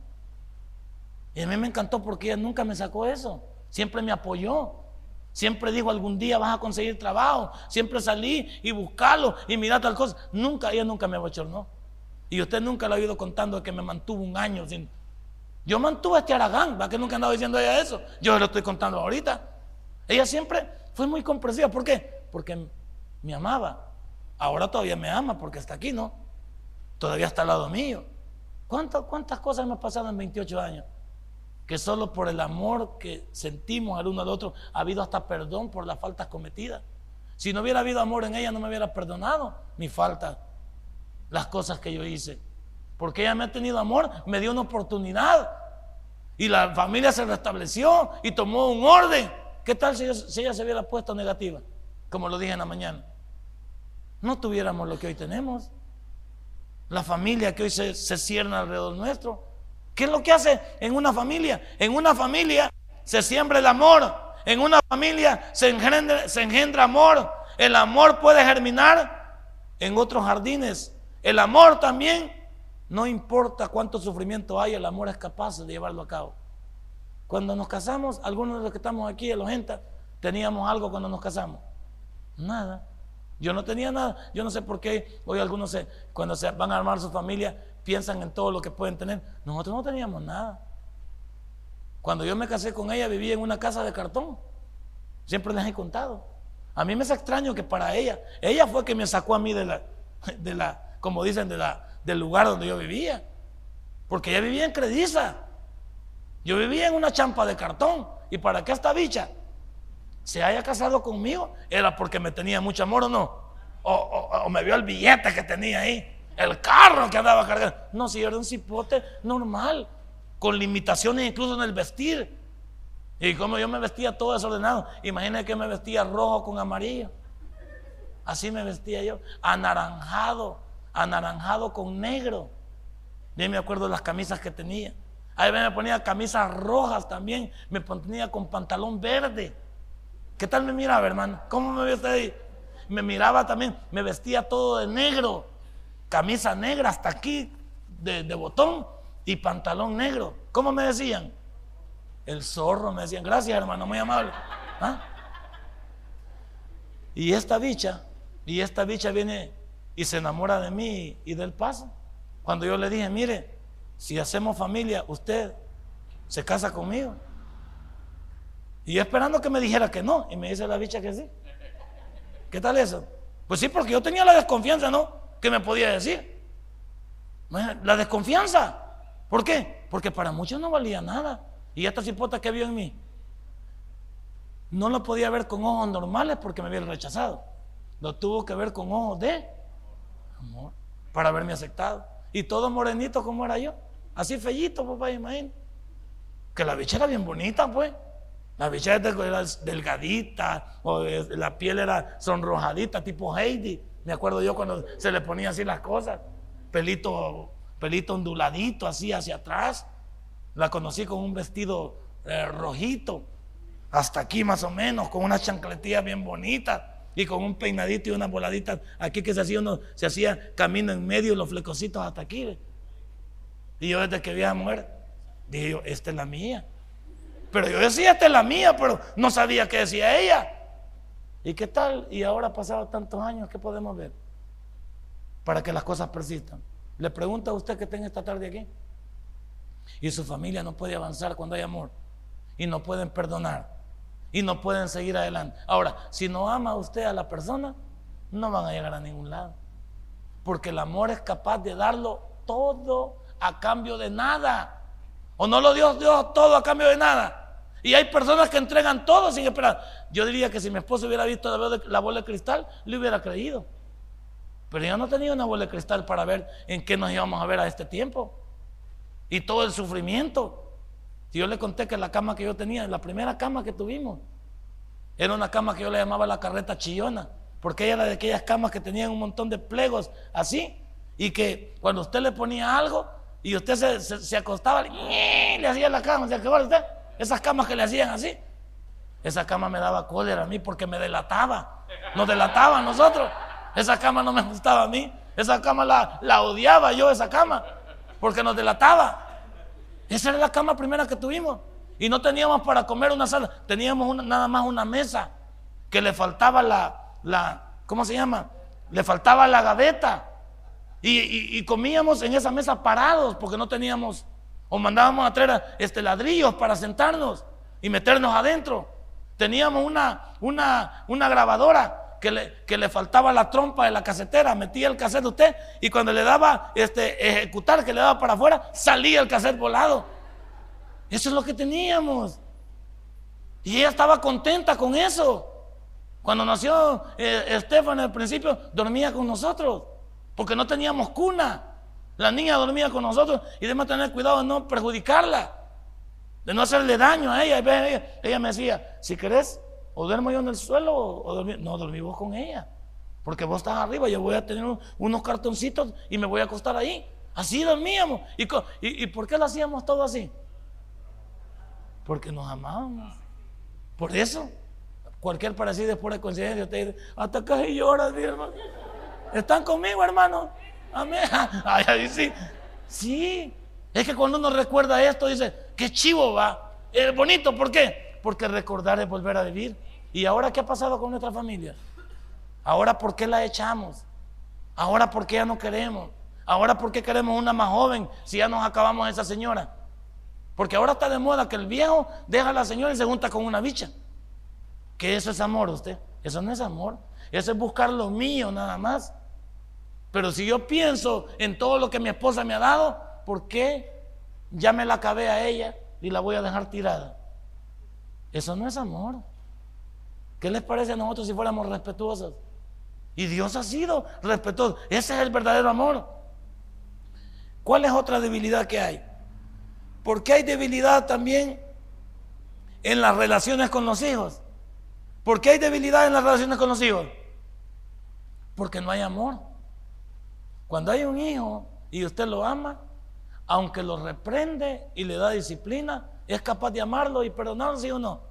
Y a mí me encantó porque ella nunca me sacó eso, siempre me apoyó. Siempre dijo algún día vas a conseguir trabajo. Siempre salí y buscarlo y mirar tal cosa. Nunca, ella nunca me abochornó. Y usted nunca lo ha oído contando de que me mantuvo un año sin, yo mantuve a este Aragán, ¿va que nunca andaba diciendo ella eso? Yo lo estoy contando ahorita. Ella siempre fue muy comprensiva. ¿Por qué? Porque me amaba. Ahora todavía me ama porque está aquí, ¿no? Todavía está al lado mío. ¿Cuántas, cuántas cosas hemos pasado en 28 años? Que solo por el amor que sentimos al uno al otro ha habido hasta perdón por las faltas cometidas. Si no hubiera habido amor en ella, no me hubiera perdonado mi falta, las cosas que yo hice. Porque ella me ha tenido amor, me dio una oportunidad. Y la familia se restableció y tomó un orden. ¿Qué tal si ella, se hubiera puesto negativa? Como lo dije en la mañana. No tuviéramos lo que hoy tenemos. La familia que hoy se, se cierne alrededor nuestro. ¿Qué es lo que hace en una familia? En una familia se siembra el amor. En una familia se engendra amor. El amor puede germinar en otros jardines. El amor también no importa cuánto sufrimiento hay, el amor es capaz de llevarlo a cabo. Cuando nos casamos, algunos de los que estamos aquí en los gente, teníamos algo cuando nos casamos. Nada. Yo no tenía nada. Yo no sé por qué hoy algunos se, cuando se van a armar su familia piensan en todo lo que pueden tener. Nosotros no teníamos nada. Cuando yo me casé con ella vivía en una casa de cartón. Siempre les he contado. A mí me es extraño que para ella, ella fue que me sacó a mí de la, de la como dicen, de la, del lugar donde yo vivía. Porque ella vivía en Crediza. Yo vivía en una champa de cartón. ¿Y para qué esta bicha se haya casado conmigo? Era porque me tenía mucho amor o no. O, me vio el billete que tenía ahí. El carro que andaba cargando. No, si era un cipote normal. Con limitaciones incluso en el vestir. Y como yo me vestía todo desordenado. Imagínate que me vestía rojo con amarillo. Así me vestía yo. Anaranjado anaranjado con negro. Bien me acuerdo de las camisas que tenía. Ahí me ponía camisas rojas también. Me ponía con pantalón verde. ¿Qué tal me miraba, hermano? ¿Cómo me ve ahí? Me miraba también, me vestía todo de negro. camisa negra hasta aquí de, botón y pantalón negro. ¿Cómo me decían? El zorro, me decían, gracias hermano, muy amable. ¿Ah? Y esta bicha, y esta bicha viene y se enamora de mí y del paso. Cuando yo le dije, mire, si hacemos familia, usted se casa conmigo. Y yo esperando que me dijera que no, y me dice la bicha que sí. ¿Qué tal eso? Pues sí, porque yo tenía la desconfianza, ¿no? Que me podía decir. La desconfianza. ¿Por qué? Porque para muchos no valía nada. Y esta cipota que vio en mí, no lo podía ver con ojos normales porque me había rechazado. Lo tuvo que ver con ojos de amor para haberme aceptado. Y todo morenito como era yo. Así fellito, papá, imagínate. Que la bicha era bien bonita, pues. La bicha era delgadita, o la piel era sonrojadita, tipo Heidi. Me acuerdo yo cuando se le ponía así las cosas. Pelito, pelito onduladito, así hacia atrás. La conocí con un vestido eh, rojito, hasta aquí más o menos, con una chancletilla bien bonita y con un peinadito y una voladita aquí que se hacía uno, se hacía camino en medio, los flecocitos hasta aquí. Y yo desde que vi a mujer, dije yo, esta es la mía. Pero yo decía, esta es la mía, pero no sabía qué decía ella. ¿Y qué tal? Y ahora pasado tantos años, ¿qué podemos ver? Para que las cosas persistan. Le pregunto a usted que está esta tarde aquí. Y su familia no puede avanzar cuando hay amor. Y no pueden perdonar. Y no pueden seguir adelante. Ahora, si no ama usted a la persona, no van a llegar a ningún lado. Porque el amor es capaz de darlo todo a cambio de nada. ¿O no lo dio Dios todo a cambio de nada? Y hay personas que entregan todo sin esperar. Yo diría que si mi esposo hubiera visto la bola de cristal, le hubiera creído. Pero yo no tenía una bola de cristal para ver en qué nos íbamos a ver a este tiempo. Y todo el sufrimiento. Si yo le conté que la cama que yo tenía, la primera cama que tuvimos, era una cama que yo le llamaba la carreta chillona, porque ella era de aquellas camas que tenían un montón de plegos así, y que cuando usted le ponía algo y usted se, acostaba, le hacía la cama, ¿se acuerda usted? Esas camas que le hacían así. Esa cama me daba cólera a mí porque me delataba. Nos delataba a nosotros. Esa cama no me gustaba a mí. Esa cama la, la odiaba yo, esa cama. Porque nos delataba. Esa era la cama primera que tuvimos. Y no teníamos para comer una sala. Teníamos nada más una mesa. Que le faltaba la, la, ¿cómo se llama? Le faltaba la gaveta. Y, comíamos en esa mesa parados porque no teníamos o mandábamos a traer este, ladrillos para sentarnos y meternos adentro. Teníamos una, una, una grabadora que le, faltaba la trompa de la casetera. Metía el cassette usted y cuando le daba este, ejecutar, que le daba para afuera, salía el cassette volado. Eso es lo que teníamos. Y ella estaba contenta con eso. Cuando nació eh, Estefan al principio, dormía con nosotros, porque no teníamos cuna. La niña dormía con nosotros y debemos tener cuidado de no perjudicarla, de no hacerle daño a ella. Ella, me decía, si querés, o duermo yo en el suelo o, dormir. No, dormí vos con ella. Porque vos estás arriba, yo voy a tener unos cartoncitos y me voy a acostar ahí. Así dormíamos. ¿Y, y, por qué lo hacíamos todo así? Porque nos amábamos. Por eso, cualquier parecido después de coincidencia, te dice, hasta casi lloras, mi hermano. ¿Están conmigo, hermano? Amén. Ay, sí. Sí. Es que cuando uno recuerda esto, dice, qué chivo va. Es bonito, ¿por qué? Porque recordar es volver a vivir. ¿Y ahora qué ha pasado con nuestra familia? Ahora, ¿por qué la echamos? Ahora, ¿por qué ya no queremos? Ahora, ¿por qué queremos una más joven si ya nos acabamos esa señora? Porque ahora está de moda que el viejo deja a la señora y se junta con una bicha. ¿Qué eso es amor usted? Eso no es amor. Eso es buscar lo mío nada más. Pero si yo pienso en todo lo que mi esposa me ha dado, ¿por qué ya me la acabé a ella y la voy a dejar tirada? Eso no es amor. ¿Qué les parece a nosotros si fuéramos respetuosos? Y Dios ha sido respetuoso. Ese es el verdadero amor. ¿Cuál es otra debilidad que hay? Porque hay debilidad también en las relaciones con los hijos. ¿Por qué hay debilidad en las relaciones con los hijos? Porque no hay amor. Cuando hay un hijo y usted lo ama, aunque lo reprende y le da disciplina, es capaz de amarlo y perdonarlo, ¿sí o no?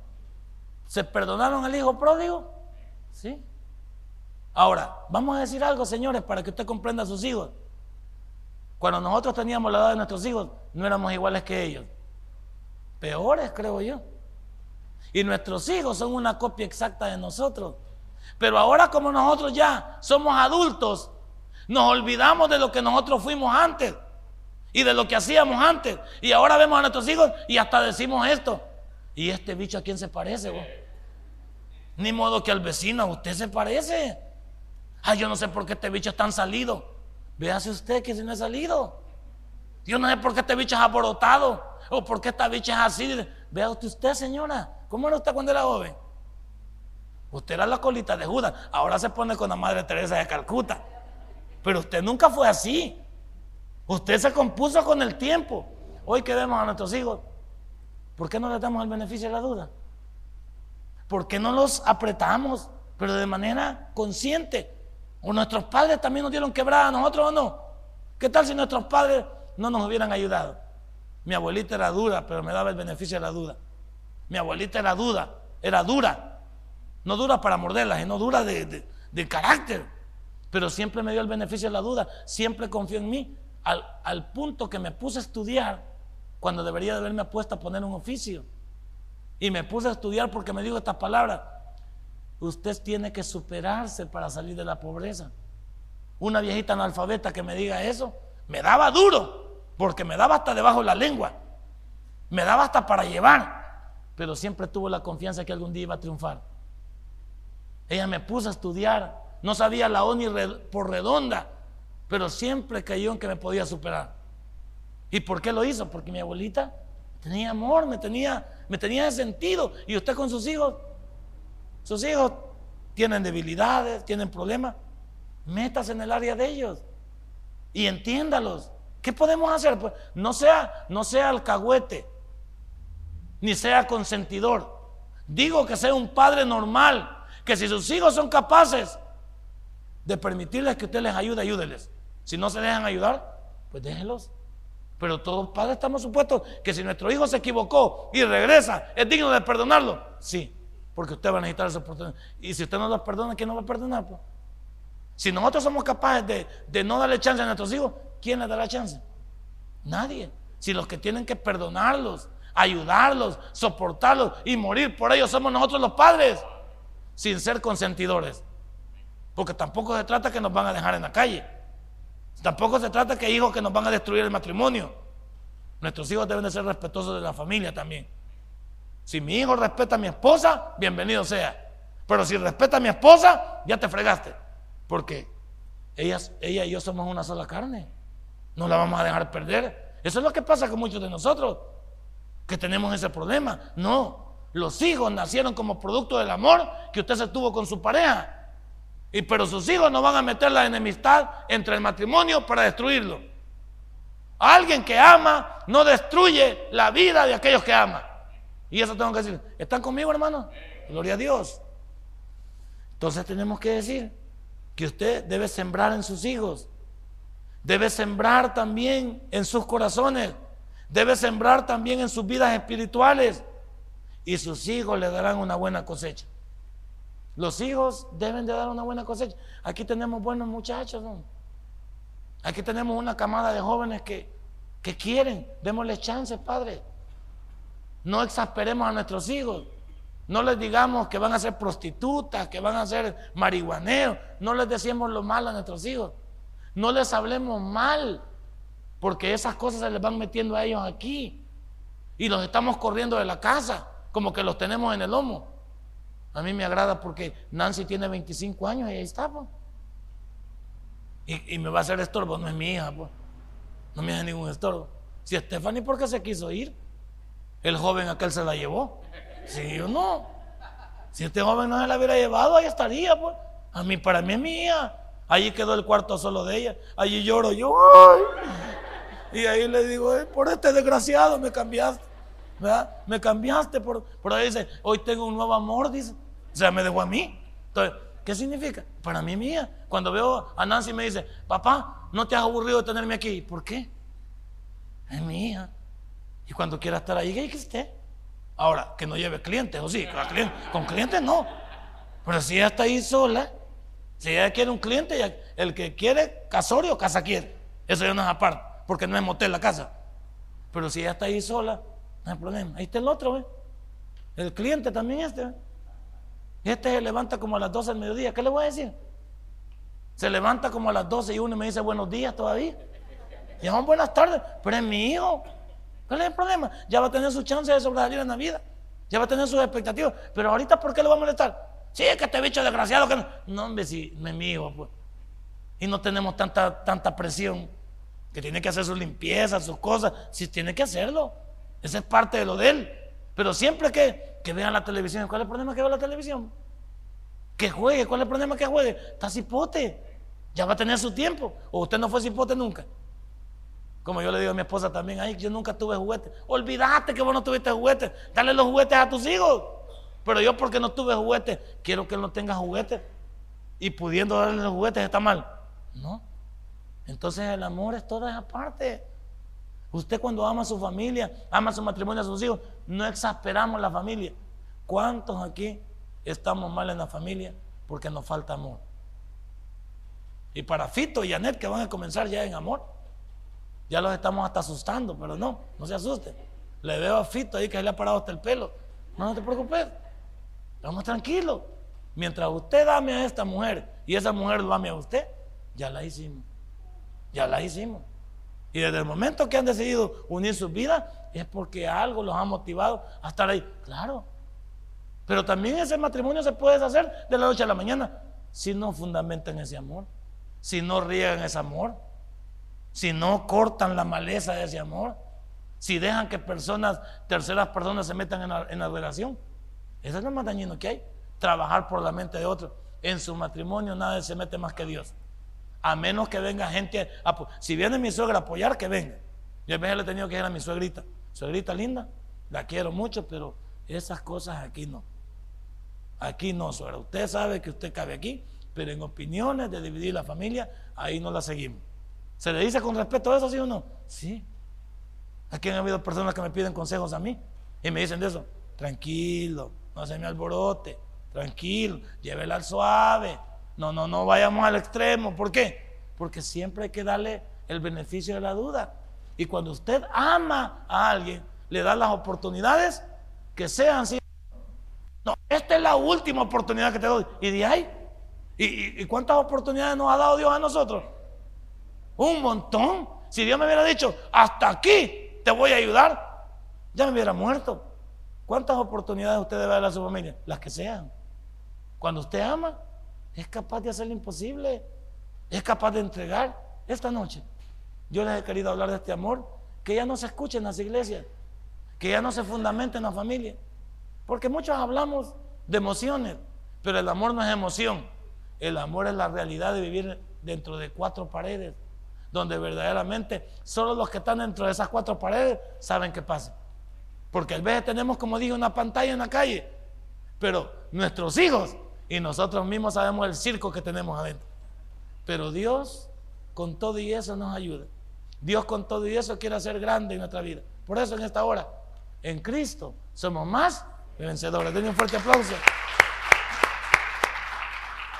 ¿Se perdonaron al hijo pródigo? Sí. Ahora, vamos a decir algo, señores, para que usted comprenda a sus hijos. Cuando nosotros teníamos la edad de nuestros hijos, no éramos iguales que ellos. Peores, creo yo. Y nuestros hijos son una copia exacta de nosotros. Pero ahora como nosotros ya somos adultos, nos olvidamos de lo que nosotros fuimos antes y de lo que hacíamos antes. Y ahora vemos a nuestros hijos y hasta decimos esto. ¿Y este bicho a quién se parece? Ni modo que al vecino, a usted se parece. Ay, yo no sé por qué este bicho es tan salido. Véase usted que si no ha salido. Yo no sé por qué este bicho es aborotado. O por qué esta bicha es así. Vea usted, señora. ¿Cómo era usted cuando era joven? Usted era la colita de Judas. Ahora se pone con la Madre Teresa de Calcuta. Pero usted nunca fue así. Usted se compuso con el tiempo. Hoy que vemos a nuestros hijos, ¿por qué no les damos el beneficio de la duda? ¿Por qué no los apretamos, pero de manera consciente? O nuestros padres también nos dieron quebrada, a nosotros o no. ¿Qué tal si nuestros padres no nos hubieran ayudado? Mi abuelita era dura, pero me daba el beneficio de la duda. Mi abuelita era dura, era dura. No dura para morderlas, sino dura de, de carácter. Pero siempre me dio el beneficio de la duda. Siempre confió en mí al, punto que me puse a estudiar cuando debería de haberme puesto a poner un oficio. Y me puse a estudiar porque me dijo esta palabra. Usted tiene que superarse para salir de la pobreza. Una viejita analfabeta que me diga eso, me daba duro, porque me daba hasta debajo de la lengua. Me daba hasta para llevar. Pero siempre tuvo la confianza que algún día iba a triunfar. Ella me puso a estudiar. No sabía la ONI por redonda pero siempre cayó en que me podía superar. ¿Y por qué lo hizo? Porque mi abuelita tenía amor, me tenía, me tenía sentido. Y usted con sus hijos, sus hijos tienen debilidades, tienen problemas. Metas en el área de ellos y entiéndalos. ¿Qué podemos hacer? Pues no sea, no sea alcahuete, ni sea consentidor. Digo que sea un padre normal, que si sus hijos son capaces de permitirles que usted les ayude, ayúdeles. Si no se dejan ayudar, pues déjenlos. Pero todos padres estamos supuestos que si nuestro hijo se equivocó y regresa, es digno de perdonarlo. Sí, porque usted va a necesitar esa oportunidad. Y si usted no lo perdona, ¿quién no va a perdonar? Pues? Si nosotros somos capaces de, de no darle chance a nuestros hijos, ¿quién les dará chance? Nadie. Si los que tienen que perdonarlos, ayudarlos, soportarlos y morir por ellos somos nosotros los padres, sin ser consentidores. Porque tampoco se trata que nos van a dejar en la calle. Tampoco se trata que hijos que nos van a destruir el matrimonio. Nuestros hijos deben de ser respetuosos de la familia también. Si mi hijo respeta a mi esposa, bienvenido sea. Pero si respeta a mi esposa, ya te fregaste. Porque ella, ella y yo somos una sola carne. No la vamos a dejar perder. Eso es lo que pasa con muchos de nosotros, que tenemos ese problema. No, los hijos nacieron como producto del amor que usted se tuvo con su pareja. Y pero sus hijos no van a meter la enemistad entre el matrimonio para destruirlo. Alguien que ama no destruye la vida de aquellos que ama. Y eso tengo que decir. ¿Están conmigo, hermano? Gloria a Dios. Entonces tenemos que decir que usted debe sembrar en sus hijos. Debe sembrar también en sus corazones. Debe sembrar también en sus vidas espirituales. Y sus hijos le darán una buena cosecha. Los hijos deben de dar una buena cosecha. Aquí tenemos buenos muchachos. Aquí tenemos una camada de jóvenes que, que quieren. Démosles chances, Padre. No exasperemos a nuestros hijos. No les digamos que van a ser prostitutas, que van a ser marihuaneros. No les decimos lo malo a nuestros hijos. No les hablemos mal, porque esas cosas se les van metiendo a ellos aquí. Y los estamos corriendo de la casa, como que los tenemos en el lomo. A mí me agrada porque Nancy tiene 25 años y ahí está, pues. y, me va a hacer estorbo, no es mi hija, pues. No me hace ningún estorbo. Si Stephanie, ¿por qué se quiso ir? El joven aquel se la llevó. ¿Sí o no? Si este joven no se la hubiera llevado, ahí estaría, pues. A mí, para mí es mi hija. Allí quedó el cuarto solo de ella. Allí lloro yo. Y ahí le digo, por este desgraciado me cambiaste. ¿verdad? Me cambiaste por, por ahí dice, hoy tengo un nuevo amor, dice. O sea, me dejó a mí. Entonces, ¿qué significa? Para mí mía. Cuando veo a Nancy me dice, papá, no te has aburrido de tenerme aquí. ¿Por qué? Es mi hija. Y cuando quiera estar ahí, que esté. Ahora, que no lleve clientes, o sí, con clientes no. Pero si ella está ahí sola, si ella quiere un cliente, el que quiere casorio, casa quiere. Eso ya no es aparte. porque no es motel la casa. Pero si ella está ahí sola, no hay problema. Ahí está el otro, ¿ve? El cliente también este. Y este se levanta como a las 12 del mediodía. ¿Qué le voy a decir? Se levanta como a las 12 y uno me dice buenos días todavía. Y aún buenas tardes. Pero es mi hijo. ¿Cuál es el problema? Ya va a tener su chance de sobresalir en la vida. Ya va a tener sus expectativas. Pero ahorita, ¿por qué le va a molestar? Sí, es que este bicho desgraciado que no. No, hombre, si no es mi hijo, pues. Y no tenemos tanta, tanta presión. Que tiene que hacer su limpieza, sus cosas. Si tiene que hacerlo. Esa es parte de lo de él. Pero siempre que, que vean la televisión, ¿cuál es el problema que vea la televisión? Que juegue, ¿cuál es el problema que juegue? Está cipote, ya va a tener su tiempo. O usted no fue cipote nunca. Como yo le digo a mi esposa también, ay, yo nunca tuve juguetes. Olvídate que vos no tuviste juguetes. Dale los juguetes a tus hijos. Pero yo porque no tuve juguetes, quiero que él no tenga juguetes. Y pudiendo darle los juguetes está mal. No. Entonces el amor es toda esa parte. Usted cuando ama a su familia, ama a su matrimonio, a sus hijos, no exasperamos la familia. ¿Cuántos aquí estamos mal en la familia porque nos falta amor? Y para Fito y Anet que van a comenzar ya en amor, ya los estamos hasta asustando, pero no, no se asuste. Le veo a Fito ahí que le ha parado hasta el pelo. No, no te preocupes, vamos tranquilos. Mientras usted ame a esta mujer y esa mujer lo ame a usted, ya la hicimos. Ya la hicimos. Y desde el momento que han decidido unir sus vidas, es porque algo los ha motivado a estar ahí. Claro. Pero también ese matrimonio se puede hacer de la noche a la mañana si no fundamentan ese amor, si no riegan ese amor, si no cortan la maleza de ese amor, si dejan que personas, terceras personas se metan en la, en la relación. Eso es lo más dañino que hay. Trabajar por la mente de otro. En su matrimonio nadie se mete más que Dios. A menos que venga gente, si viene mi suegra a apoyar, que venga. Yo a veces le he tenido que ir a mi suegrita. Suegrita linda, la quiero mucho, pero esas cosas aquí no. Aquí no, suegra. Usted sabe que usted cabe aquí, pero en opiniones de dividir la familia, ahí no la seguimos. ¿Se le dice con respeto a eso, sí o no? Sí. Aquí han habido personas que me piden consejos a mí y me dicen de eso. Tranquilo, no se me alborote, tranquilo, llévela al suave no, no, no vayamos al extremo. ¿Por qué? Porque siempre hay que darle el beneficio de la duda. Y cuando usted ama a alguien, le da las oportunidades que sean. No, esta es la última oportunidad que te doy. Y de ahí, ¿y, cuántas oportunidades nos ha dado Dios a nosotros? Un montón. Si Dios me hubiera dicho, hasta aquí te voy a ayudar, ya me hubiera muerto. ¿Cuántas oportunidades usted debe dar a su familia? Las que sean. Cuando usted ama, es capaz de hacer lo imposible, es capaz de entregar. Esta noche yo les he querido hablar de este amor que ya no se escucha en las iglesias, que ya no se fundamenta en la familia, porque muchos hablamos de emociones, pero el amor no es emoción, el amor es la realidad de vivir dentro de cuatro paredes, donde verdaderamente solo los que están dentro de esas cuatro paredes saben qué pasa. Porque a veces tenemos, como dije, una pantalla en la calle, pero nuestros hijos y nosotros mismos sabemos el circo que tenemos adentro. Pero Dios con todo y eso nos ayuda. Dios con todo y eso quiere hacer grande en nuestra vida. Por eso en esta hora, en Cristo, somos más vencedores. Denle un fuerte aplauso.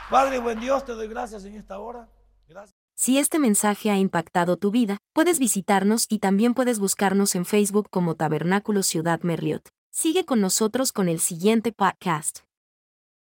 Padre, buen Dios, te doy gracias en esta hora. Si este mensaje ha impactado tu vida, puedes visitarnos y también puedes buscarnos en Facebook como Tabernáculo Ciudad Merliot. Sigue con nosotros con el siguiente podcast.